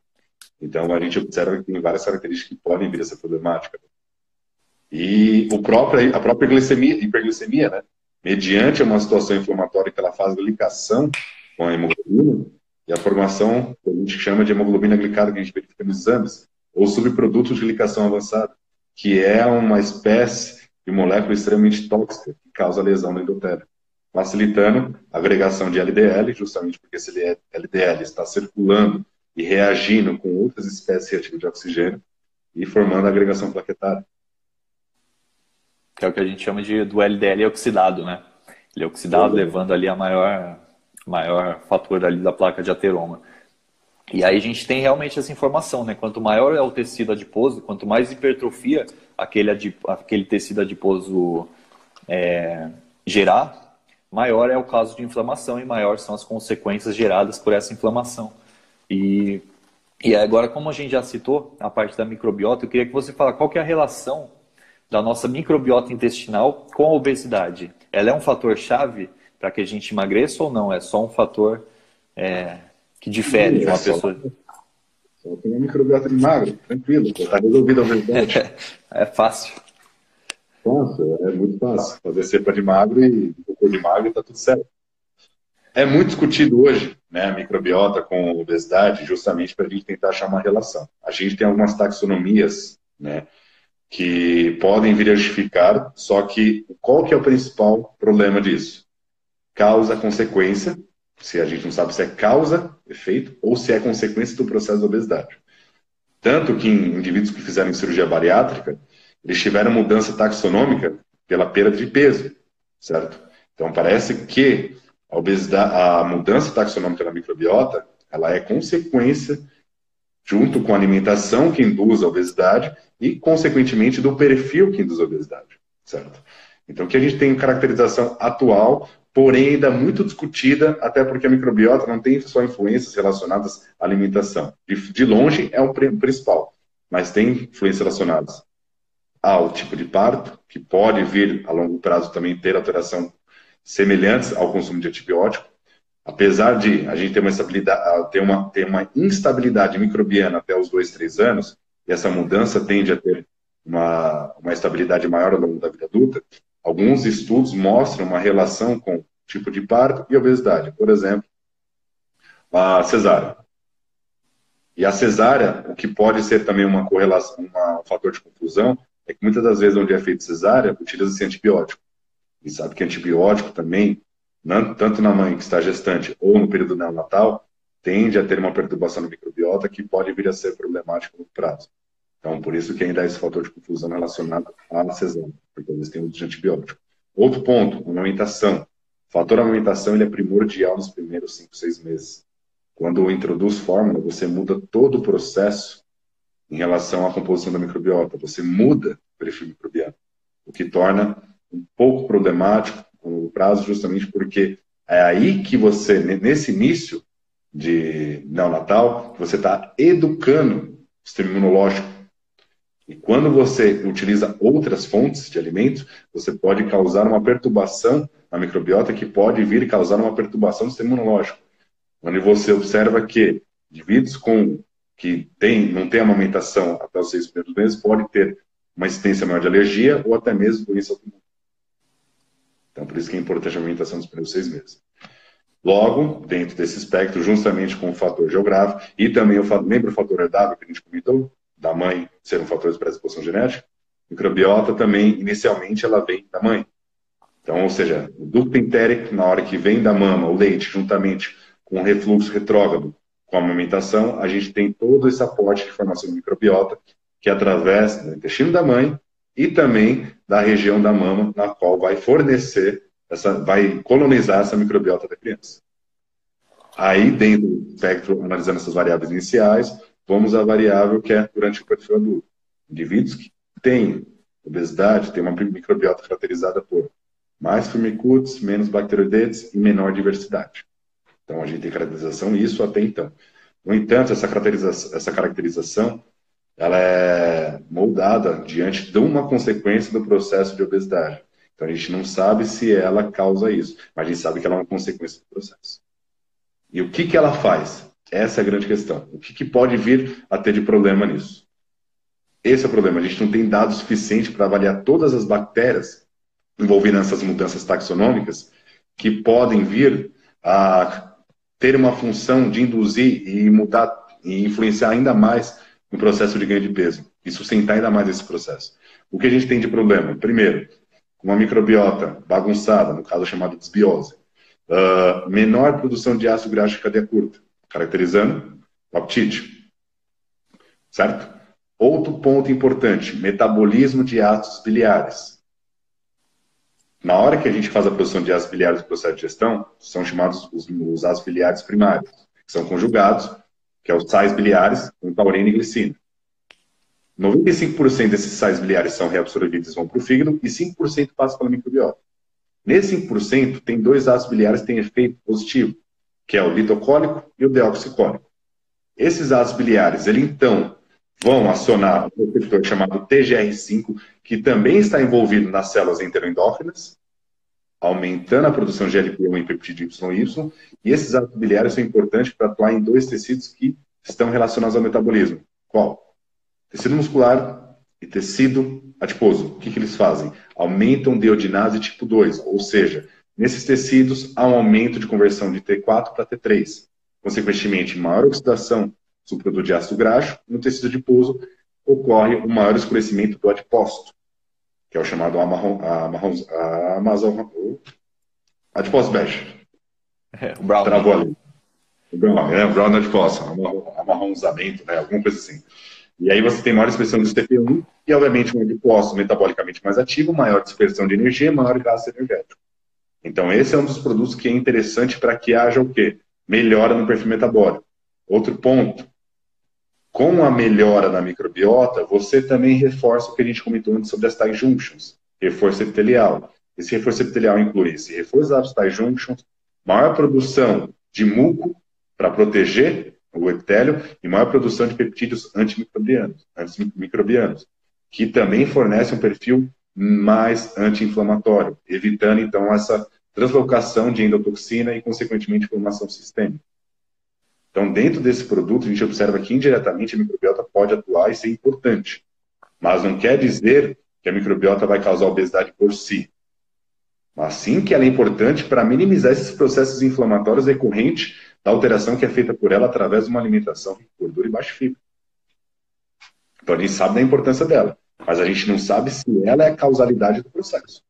Então, a gente observa que tem várias características que podem vir a ser problemática. E o próprio, a própria glicemia, hiperglicemia, né? Mediante uma situação inflamatória que ela faz glicação com a hemoglobina, e a formação que a gente chama de hemoglobina glicada, que a gente verifica nos exames, ou subproduto de glicação avançada, que é uma espécie de molécula extremamente tóxica que causa lesão no endotélio, facilitando a agregação de LDL, justamente porque esse LDL está circulando e reagindo com outras espécies reativas de oxigênio e formando a agregação plaquetária. Que é o que a gente chama de do LDL oxidado, né? Ele é oxidado, levando ali a maior maior fator ali da placa de ateroma. E aí a gente tem realmente essa informação, né? Quanto maior é o tecido adiposo, quanto mais hipertrofia aquele, adip... aquele tecido adiposo é... gerar, maior é o caso de inflamação e maior são as consequências geradas por essa inflamação. E, e agora, como a gente já citou a parte da microbiota, eu queria que você falasse qual que é a relação da nossa microbiota intestinal com a obesidade. Ela é um fator chave para que a gente emagreça ou não? É só um fator é, que difere de uma é pessoa. Só tem uma microbiota de magro, tranquilo, está resolvido a verdade. É, é fácil. Fácil, é muito fácil. Fazer cepa de magro e cocô de magro está tudo certo. É muito discutido hoje né, a microbiota com obesidade, justamente para a gente tentar achar uma relação. A gente tem algumas taxonomias né, que podem vir a justificar, só que qual que é o principal problema disso? causa, consequência, se a gente não sabe se é causa, efeito, ou se é consequência do processo da obesidade. Tanto que em indivíduos que fizeram cirurgia bariátrica, eles tiveram mudança taxonômica pela perda de peso, certo? Então parece que a obesidade, a mudança taxonômica da microbiota, ela é consequência junto com a alimentação que induz a obesidade e, consequentemente, do perfil que induz obesidade, certo? Então, que a gente tem em caracterização atual porém ainda muito discutida, até porque a microbiota não tem só influências relacionadas à alimentação. De, longe é o principal, mas tem influências relacionadas ao tipo de parto, que pode vir a longo prazo também ter alteração semelhantes ao consumo de antibiótico. Apesar de a gente ter uma, ter uma, ter uma instabilidade microbiana até os dois, três anos, e essa mudança tende a ter uma, uma estabilidade maior ao longo da vida adulta, Alguns estudos mostram uma relação com tipo de parto e obesidade. Por exemplo, a cesárea. E a cesárea, o que pode ser também uma correlação, uma, um fator de confusão, é que muitas das vezes onde é feito cesárea, utiliza-se antibiótico. E sabe que antibiótico também, tanto na mãe que está gestante ou no período neonatal, tende a ter uma perturbação no microbiota que pode vir a ser problemático no prazo. Então, por isso que ainda há esse fator de confusão relacionado à cesárea, porque eles têm uso de antibiótico. Outro ponto, amamentação. O fator amamentação ele é primordial nos primeiros 5, 6 meses. Quando introduz fórmula, você muda todo o processo em relação à composição da microbiota. Você muda o perfil microbiano, o que torna um pouco problemático no prazo, justamente porque é aí que você, nesse início, de neonatal, você está educando o sistema imunológico. E quando você utiliza outras fontes de alimentos, você pode causar uma perturbação na microbiota que pode vir causar uma perturbação do sistema imunológico. Onde você observa que indivíduos com que tem, não tem amamentação até os seis primeiros meses pode ter uma existência maior de alergia ou até mesmo doença autoimune. Então, por isso que é importante a amamentação dos primeiros seis meses. Logo, dentro desse espectro, justamente com o fator geográfico e também o lembra o fator herdável que a gente comentou, da mãe ser um fator de predisposição genética? Microbiota também, inicialmente, ela vem da mãe. Então, ou seja, o ducto entérico, na hora que vem da mama, o leite, juntamente com o refluxo retrógrado, com a amamentação, a gente tem todo esse aporte de formação de microbiota, que através do intestino da mãe e também da região da mama, na qual vai fornecer essa, vai colonizar essa microbiota da criança. Aí, dentro do espectro, analisando essas variáveis iniciais, vamos à variável que é durante o perfil adulto. Indivíduos que têm obesidade, têm uma microbiota caracterizada por mais firmicutes, menos bacteroidetes e menor diversidade. Então, a gente tem caracterização isso até então. No entanto, essa caracterização, essa caracterização ela é moldada diante de uma consequência do processo de obesidade. Então a gente não sabe se ela causa isso, mas a gente sabe que ela é uma consequência do processo. E o que, que ela faz? Essa é a grande questão. O que, que pode vir a ter de problema nisso? Esse é o problema. A gente não tem dados suficientes para avaliar todas as bactérias envolvidas nessas mudanças taxonômicas que podem vir a ter uma função de induzir e mudar e influenciar ainda mais no processo de ganho de peso e sustentar ainda mais esse processo. O que a gente tem de problema? Primeiro, uma microbiota bagunçada, no caso chamado desbiose. Uh, menor produção de ácido graxo de cadeia curta, caracterizando o apetite. Certo? Outro ponto importante, metabolismo de ácidos biliares. Na hora que a gente faz a produção de ácidos biliares no processo de digestão, são chamados os, os ácidos biliares primários, que são conjugados, que é os sais biliares com taurina e glicina. 95% desses sais biliares são reabsorvidos e vão para o fígado e 5% passam pela microbiota. Nesse 5%, tem dois ácidos biliares que têm efeito positivo, que é o litocólico e o deoxicólico. Esses ácidos biliares, ele então vão acionar um receptor chamado TGR5, que também está envolvido nas células enteroendócrinas, aumentando a produção de GLP-1 e peptídeo YY, e esses ácidos biliares são importantes para atuar em dois tecidos que estão relacionados ao metabolismo. Qual? Tecido muscular e tecido adiposo. O que, que eles fazem? Aumentam deodinase tipo 2, ou seja, nesses tecidos há um aumento de conversão de T4 para T3. Consequentemente, maior oxidação do produto de ácido graxo, no tecido adiposo ocorre um maior escurecimento do adipócito, que é o chamado amarron, amarron, amazon, adipócito bege. É, o brown. Travou ali. O brown, é, brown adipócito, amarronzamento, né, alguma coisa assim. E aí você tem maior expressão de TP1 e, obviamente, um adipócito metabolicamente mais ativo, maior dispersão de energia, maior gasto energético. Então, esse é um dos produtos que é interessante para que haja o quê? Melhora no perfil metabólico. Outro ponto, com a melhora na microbiota, você também reforça o que a gente comentou antes sobre as tie junctions, reforço epitelial. Esse reforço epitelial inclui esse reforço das tie junctions, maior produção de muco para proteger o epitélio, e maior produção de peptídeos antimicrobianos, antimicrobianos, que também fornece um perfil mais anti-inflamatório, evitando então essa translocação de endotoxina e, consequentemente, inflamação sistêmica. Então, dentro desse produto, a gente observa que indiretamente a microbiota pode atuar e ser importante, mas não quer dizer que a microbiota vai causar obesidade por si, mas sim que ela é importante para minimizar esses processos inflamatórios decorrentes da alteração que é feita por ela através de uma alimentação de gordura e baixa fibra. Então a gente sabe da importância dela, mas a gente não sabe se ela é a causalidade do processo.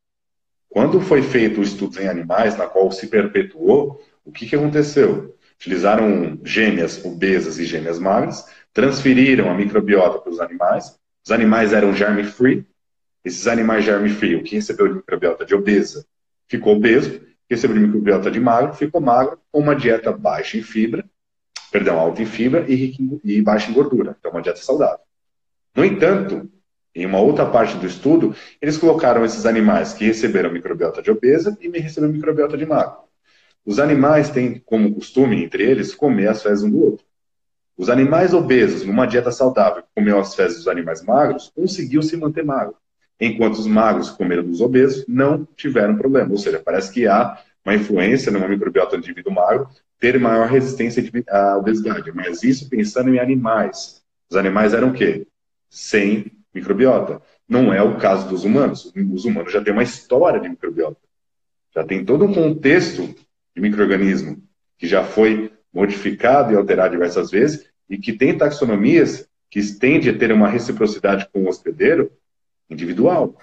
Quando foi feito o estudo em animais, na qual se perpetuou, o que, que aconteceu? Utilizaram gêmeas obesas e gêmeas magras, transferiram a microbiota para os animais, os animais eram germe-free, esses animais germe-free, o que recebeu de microbiota de obesa ficou obeso, recebeu microbiota de magro, ficou magro, com uma dieta baixa em fibra, perdão, alta em fibra e, rica em, e baixa em gordura. Então, uma dieta saudável. No entanto, em uma outra parte do estudo, eles colocaram esses animais que receberam microbiota de obesa e receberam microbiota de magro. Os animais têm como costume, entre eles, comer as fezes um do outro. Os animais obesos, numa dieta saudável, comeu as fezes dos animais magros, conseguiu se manter magro. Enquanto os magros que comeram dos obesos não tiveram problema. Ou seja, parece que há uma influência numa microbiota do indivíduo magro ter maior resistência à obesidade. Mas isso pensando em animais. Os animais eram o quê? Sem microbiota. Não é o caso dos humanos. Os humanos já têm uma história de microbiota. Já tem todo um contexto de microorganismo que já foi modificado e alterado diversas vezes e que tem taxonomias que tende a ter uma reciprocidade com o hospedeiro individual.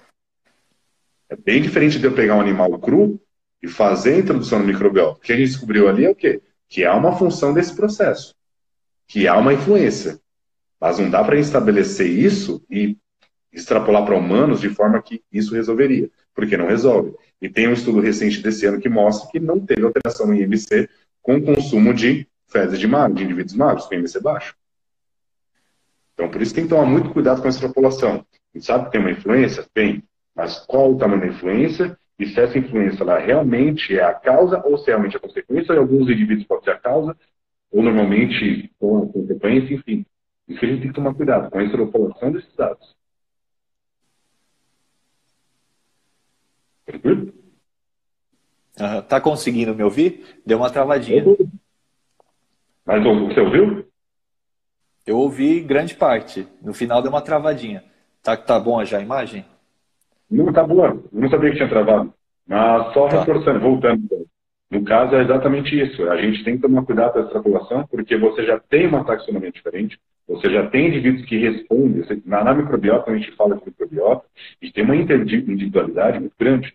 É bem diferente de eu pegar um animal cru e fazer a introdução no microbiota. O que a gente descobriu ali é o quê? Que há uma função desse processo, que há uma influência. Mas não dá para estabelecer isso e extrapolar para humanos de forma que isso resolveria, porque não resolve. E tem um estudo recente desse ano que mostra que não teve alteração no IMC com o consumo de fezes de magro, de indivíduos magros, com IMC baixo. Então, por isso tem que tomar muito cuidado com a extrapolação. A gente sabe que tem uma influência? Tem. Mas qual o tamanho da influência? E se essa influência ela realmente é a causa ou se realmente é a consequência? Em alguns indivíduos pode ser a causa, ou normalmente com a consequência, enfim. Isso a gente tem que tomar cuidado com a extrapolação desses dados. Tranquilo? Uhum. Tá conseguindo me ouvir? Deu uma travadinha. Mas você ouviu? Eu ouvi grande parte. No final deu uma travadinha. Tá, tá bom já a imagem? Não, tá boa. Não sabia que tinha travado. Mas só tá. reforçando, voltando. No caso, é exatamente isso. A gente tem que tomar cuidado com a extrapolação, porque você já tem uma taxonomia diferente, você já tem indivíduos que respondem. Na, na microbiota, a gente fala de microbiota, e tem uma individualidade muito grande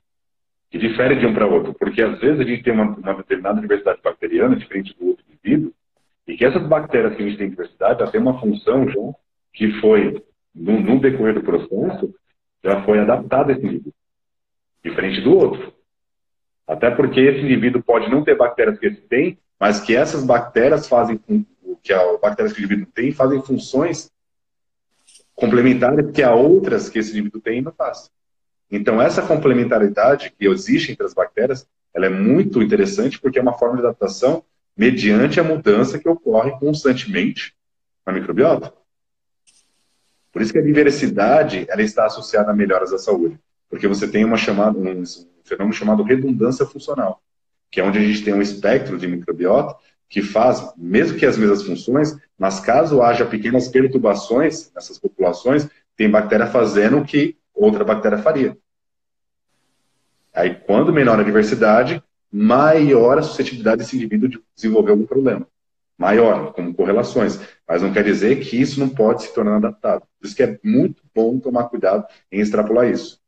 que difere de um para outro, porque às vezes a gente tem uma, uma, determinada diversidade bacteriana diferente do outro indivíduo, e que essas bactérias que a gente tem diversidade, elas têm uma função já que foi, no, no decorrer do processo, já foi adaptada a esse indivíduo, diferente do outro. Até porque esse indivíduo pode não ter bactérias que esse tem, mas que essas bactérias fazem, que as bactérias que o indivíduo tem, fazem funções complementares que há outras que esse indivíduo tem não faz. Então, essa complementaridade que existe entre as bactérias, ela é muito interessante porque é uma forma de adaptação mediante a mudança que ocorre constantemente na microbiota. Por isso que a diversidade ela está associada a melhoras da saúde, porque você tem uma chamada, um fenômeno chamado redundância funcional, que é onde a gente tem um espectro de microbiota que faz, mesmo que as mesmas funções, mas caso haja pequenas perturbações nessas populações, tem bactéria fazendo o que outra bactéria faria. Aí, quando menor a diversidade, maior a suscetibilidade desse indivíduo de desenvolver algum problema. Maior, como correlações. Mas não quer dizer que isso não pode se tornar adaptado. Por isso que é muito bom tomar cuidado em extrapolar isso.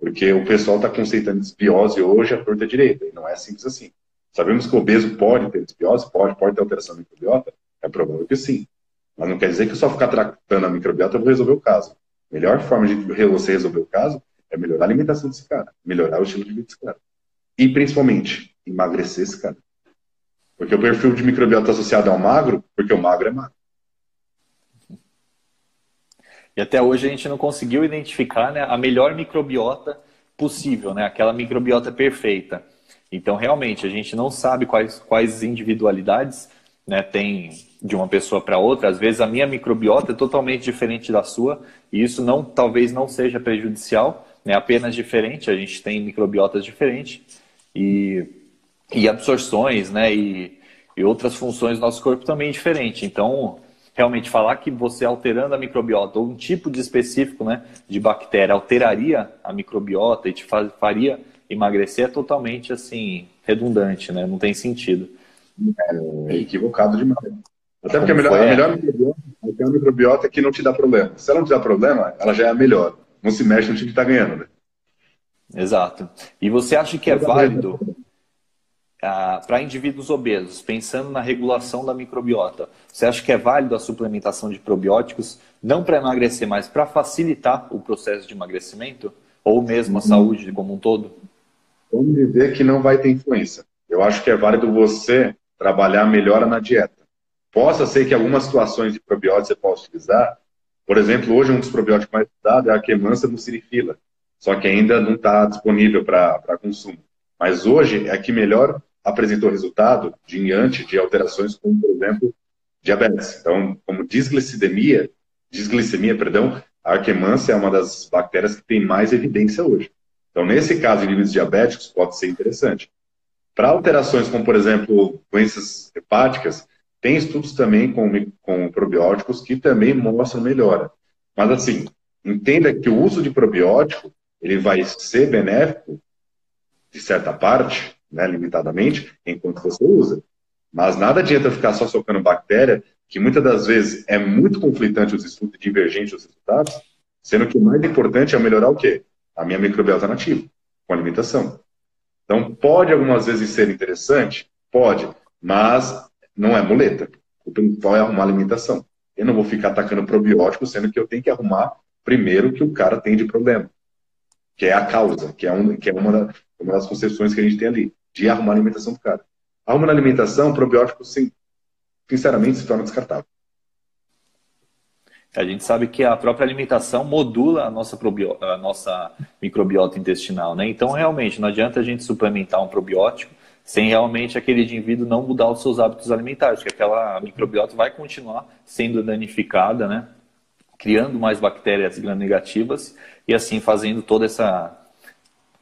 Porque o pessoal está conceitando desbiose hoje à torta direita. E não é simples assim. Sabemos que o obeso pode ter desbiose? Pode. Pode ter alteração microbiota? É provável que sim. Mas não quer dizer que só ficar tratando a microbiota eu vou resolver o caso melhor forma de você resolver o caso é melhorar a alimentação desse cara, melhorar o estilo de vida desse cara. E, principalmente, emagrecer esse cara. Porque o perfil de microbiota associado ao magro, porque o magro é magro. E até hoje a gente não conseguiu identificar né, a melhor microbiota possível, né, aquela microbiota perfeita. Então, realmente, a gente não sabe quais, quais individualidades né, tem de uma pessoa para outra. Às vezes a minha microbiota é totalmente diferente da sua e isso não, talvez não seja prejudicial, né, apenas diferente. A gente tem microbiotas diferentes e, e absorções, né, e, e outras funções do nosso corpo também diferente. Então, realmente falar que você alterando a microbiota ou um tipo de específico, né, de bactéria alteraria a microbiota e te faria emagrecer é totalmente assim redundante, né? Não tem sentido. É equivocado demais. Até porque a melhor, a melhor microbiota é uma microbiota que não te dá problema. Se ela não te dá problema, ela já é a melhor. Não se mexe no time que está ganhando. Né? Exato. E você acha que é válido ah, para indivíduos obesos, pensando na regulação da microbiota, você acha que é válido a suplementação de probióticos, não para emagrecer, mas para facilitar o processo de emagrecimento? Ou mesmo a uhum. saúde como um todo? Vamos dizer que não vai ter influência. Eu acho que é válido você trabalhar melhora na dieta. Possa ser que algumas situações de probióticos você possa utilizar. Por exemplo, hoje um dos probióticos mais usados é a quemança mucirifila, só que ainda não está disponível para consumo. Mas hoje é a que melhor apresentou resultado diante de alterações como, por exemplo, diabetes. Então, como disglicemia, disglicemia, perdão, a arquemância é uma das bactérias que tem mais evidência hoje. Então, nesse caso, níveis diabéticos, pode ser interessante. Para alterações como, por exemplo, doenças hepáticas, tem estudos também com, com probióticos que também mostram melhora. Mas, assim, entenda que o uso de probiótico ele vai ser benéfico, de certa parte, né, limitadamente, enquanto você usa. Mas nada adianta ficar só socando bactéria, que muitas das vezes é muito conflitante os estudos, divergentes os resultados, sendo que o mais importante é melhorar o quê? A minha microbiota nativa, com alimentação. Então, pode algumas vezes ser interessante? Pode, mas não é muleta. O principal é arrumar alimentação. Eu não vou ficar atacando probiótico, sendo que eu tenho que arrumar primeiro o que o cara tem de problema que é a causa, que é, um, que é uma, uma das concepções que a gente tem ali, de arrumar a alimentação do cara. Arruma na alimentação, probiótico, sim, sinceramente, se torna descartável. A gente sabe que a própria alimentação modula a nossa, a nossa microbiota intestinal, né? Então, realmente, não adianta a gente suplementar um probiótico sem realmente aquele indivíduo não mudar os seus hábitos alimentares, porque aquela microbiota vai continuar sendo danificada, né? Criando mais bactérias gram-negativas e assim fazendo toda essa,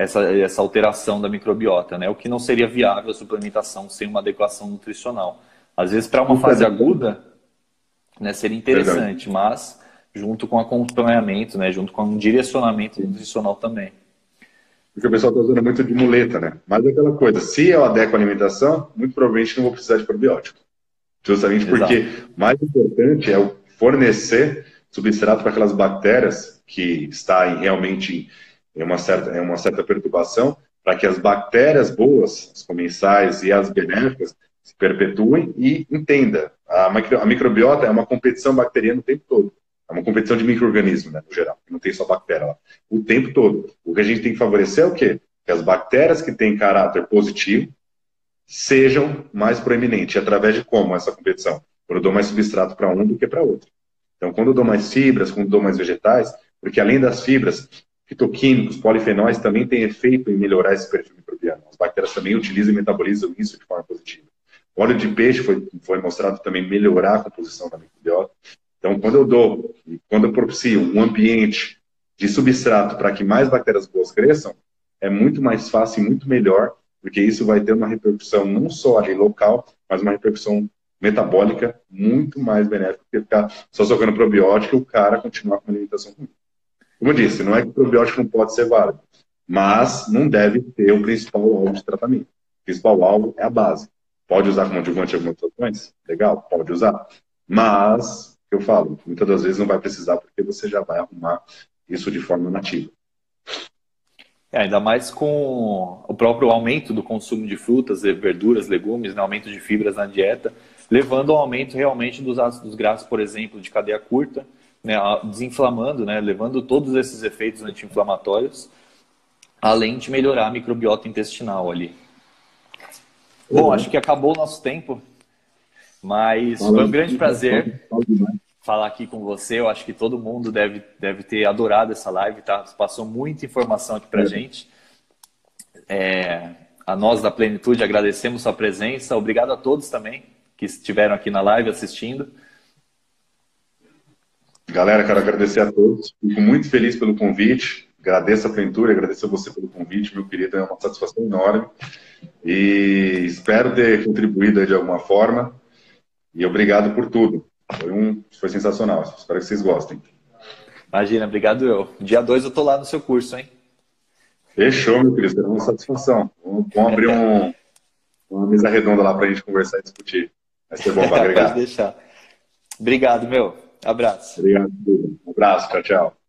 essa, essa alteração da microbiota, né? O que não seria viável a suplementação sem uma adequação nutricional. Às vezes, para uma fase aguda, né, seria interessante, mas junto com acompanhamento, né, junto com um direcionamento nutricional também. Porque o pessoal está usando muito de muleta, né? Mas é aquela coisa, se eu adequo a alimentação, muito provavelmente não vou precisar de probiótico. Justamente Exato. porque mais importante é o fornecer substrato para aquelas bactérias que está realmente em uma certa, em uma certa perturbação, para que as bactérias boas, as comensais e as benéficas, se perpetuem e entenda. A, micro, a microbiota é uma competição bacteriana o tempo todo. É uma competição de micro-organismos, né, no geral. Não tem só bactéria lá. O tempo todo. O que a gente tem que favorecer é o quê? Que as bactérias que têm caráter positivo sejam mais proeminentes. Através de como essa competição? Quando eu dou mais substrato para um do que para outro. Então, quando eu dou mais fibras, quando eu dou mais vegetais, porque além das fibras, fitoquímicos, polifenóis também têm efeito em melhorar esse perfil microbiano. As bactérias também utilizam e metabolizam isso de forma positiva. O óleo de peixe foi, foi mostrado também melhorar a composição da microbiota. Então, quando eu dou, quando eu propicio um ambiente de substrato para que mais bactérias boas cresçam, é muito mais fácil e muito melhor, porque isso vai ter uma repercussão não só ali local, mas uma repercussão metabólica muito mais benéfica do que ficar só socando probiótico e o cara continuar com uma alimentação ruim. Como disse, não é que o probiótico não pode ser válido, mas não deve ter o principal alvo de tratamento. O principal alvo é a base. Pode usar como adjuvante algumas situações? Legal, pode usar. Mas, eu falo, muitas das vezes não vai precisar porque você já vai arrumar isso de forma nativa. É, ainda mais com o próprio aumento do consumo de frutas, verduras, legumes, né, aumento de fibras na dieta, levando ao aumento realmente dos ácidos graxos, por exemplo, de cadeia curta, né, desinflamando, né, levando todos esses efeitos anti-inflamatórios, além de melhorar a microbiota intestinal ali. Bom, uhum. acho que acabou o nosso tempo, mas foi um grande prazer falar aqui com você. Eu acho que todo mundo deve, deve ter adorado essa live, tá? Passou muita informação aqui pra é. gente. É, a nós da Plenitude agradecemos sua presença. Obrigado a todos também que estiveram aqui na live assistindo. Galera, quero agradecer a todos. Fico muito feliz pelo convite. Agradeço a Plentura, agradeço a você pelo convite, meu querido. É uma satisfação enorme. E espero ter contribuído de alguma forma. E obrigado por tudo. Foi, um, foi sensacional. Espero que vocês gostem. Imagina, obrigado eu. Dia 2 eu tô lá no seu curso, hein? Fechou, meu querido. Será uma satisfação. Vamos, vamos abrir um, uma mesa redonda lá para a gente conversar e discutir. Vai ser bom para agregar. Pode deixar. Obrigado, meu. Abbraccio. Arrivederci. Abbraccio, ciao.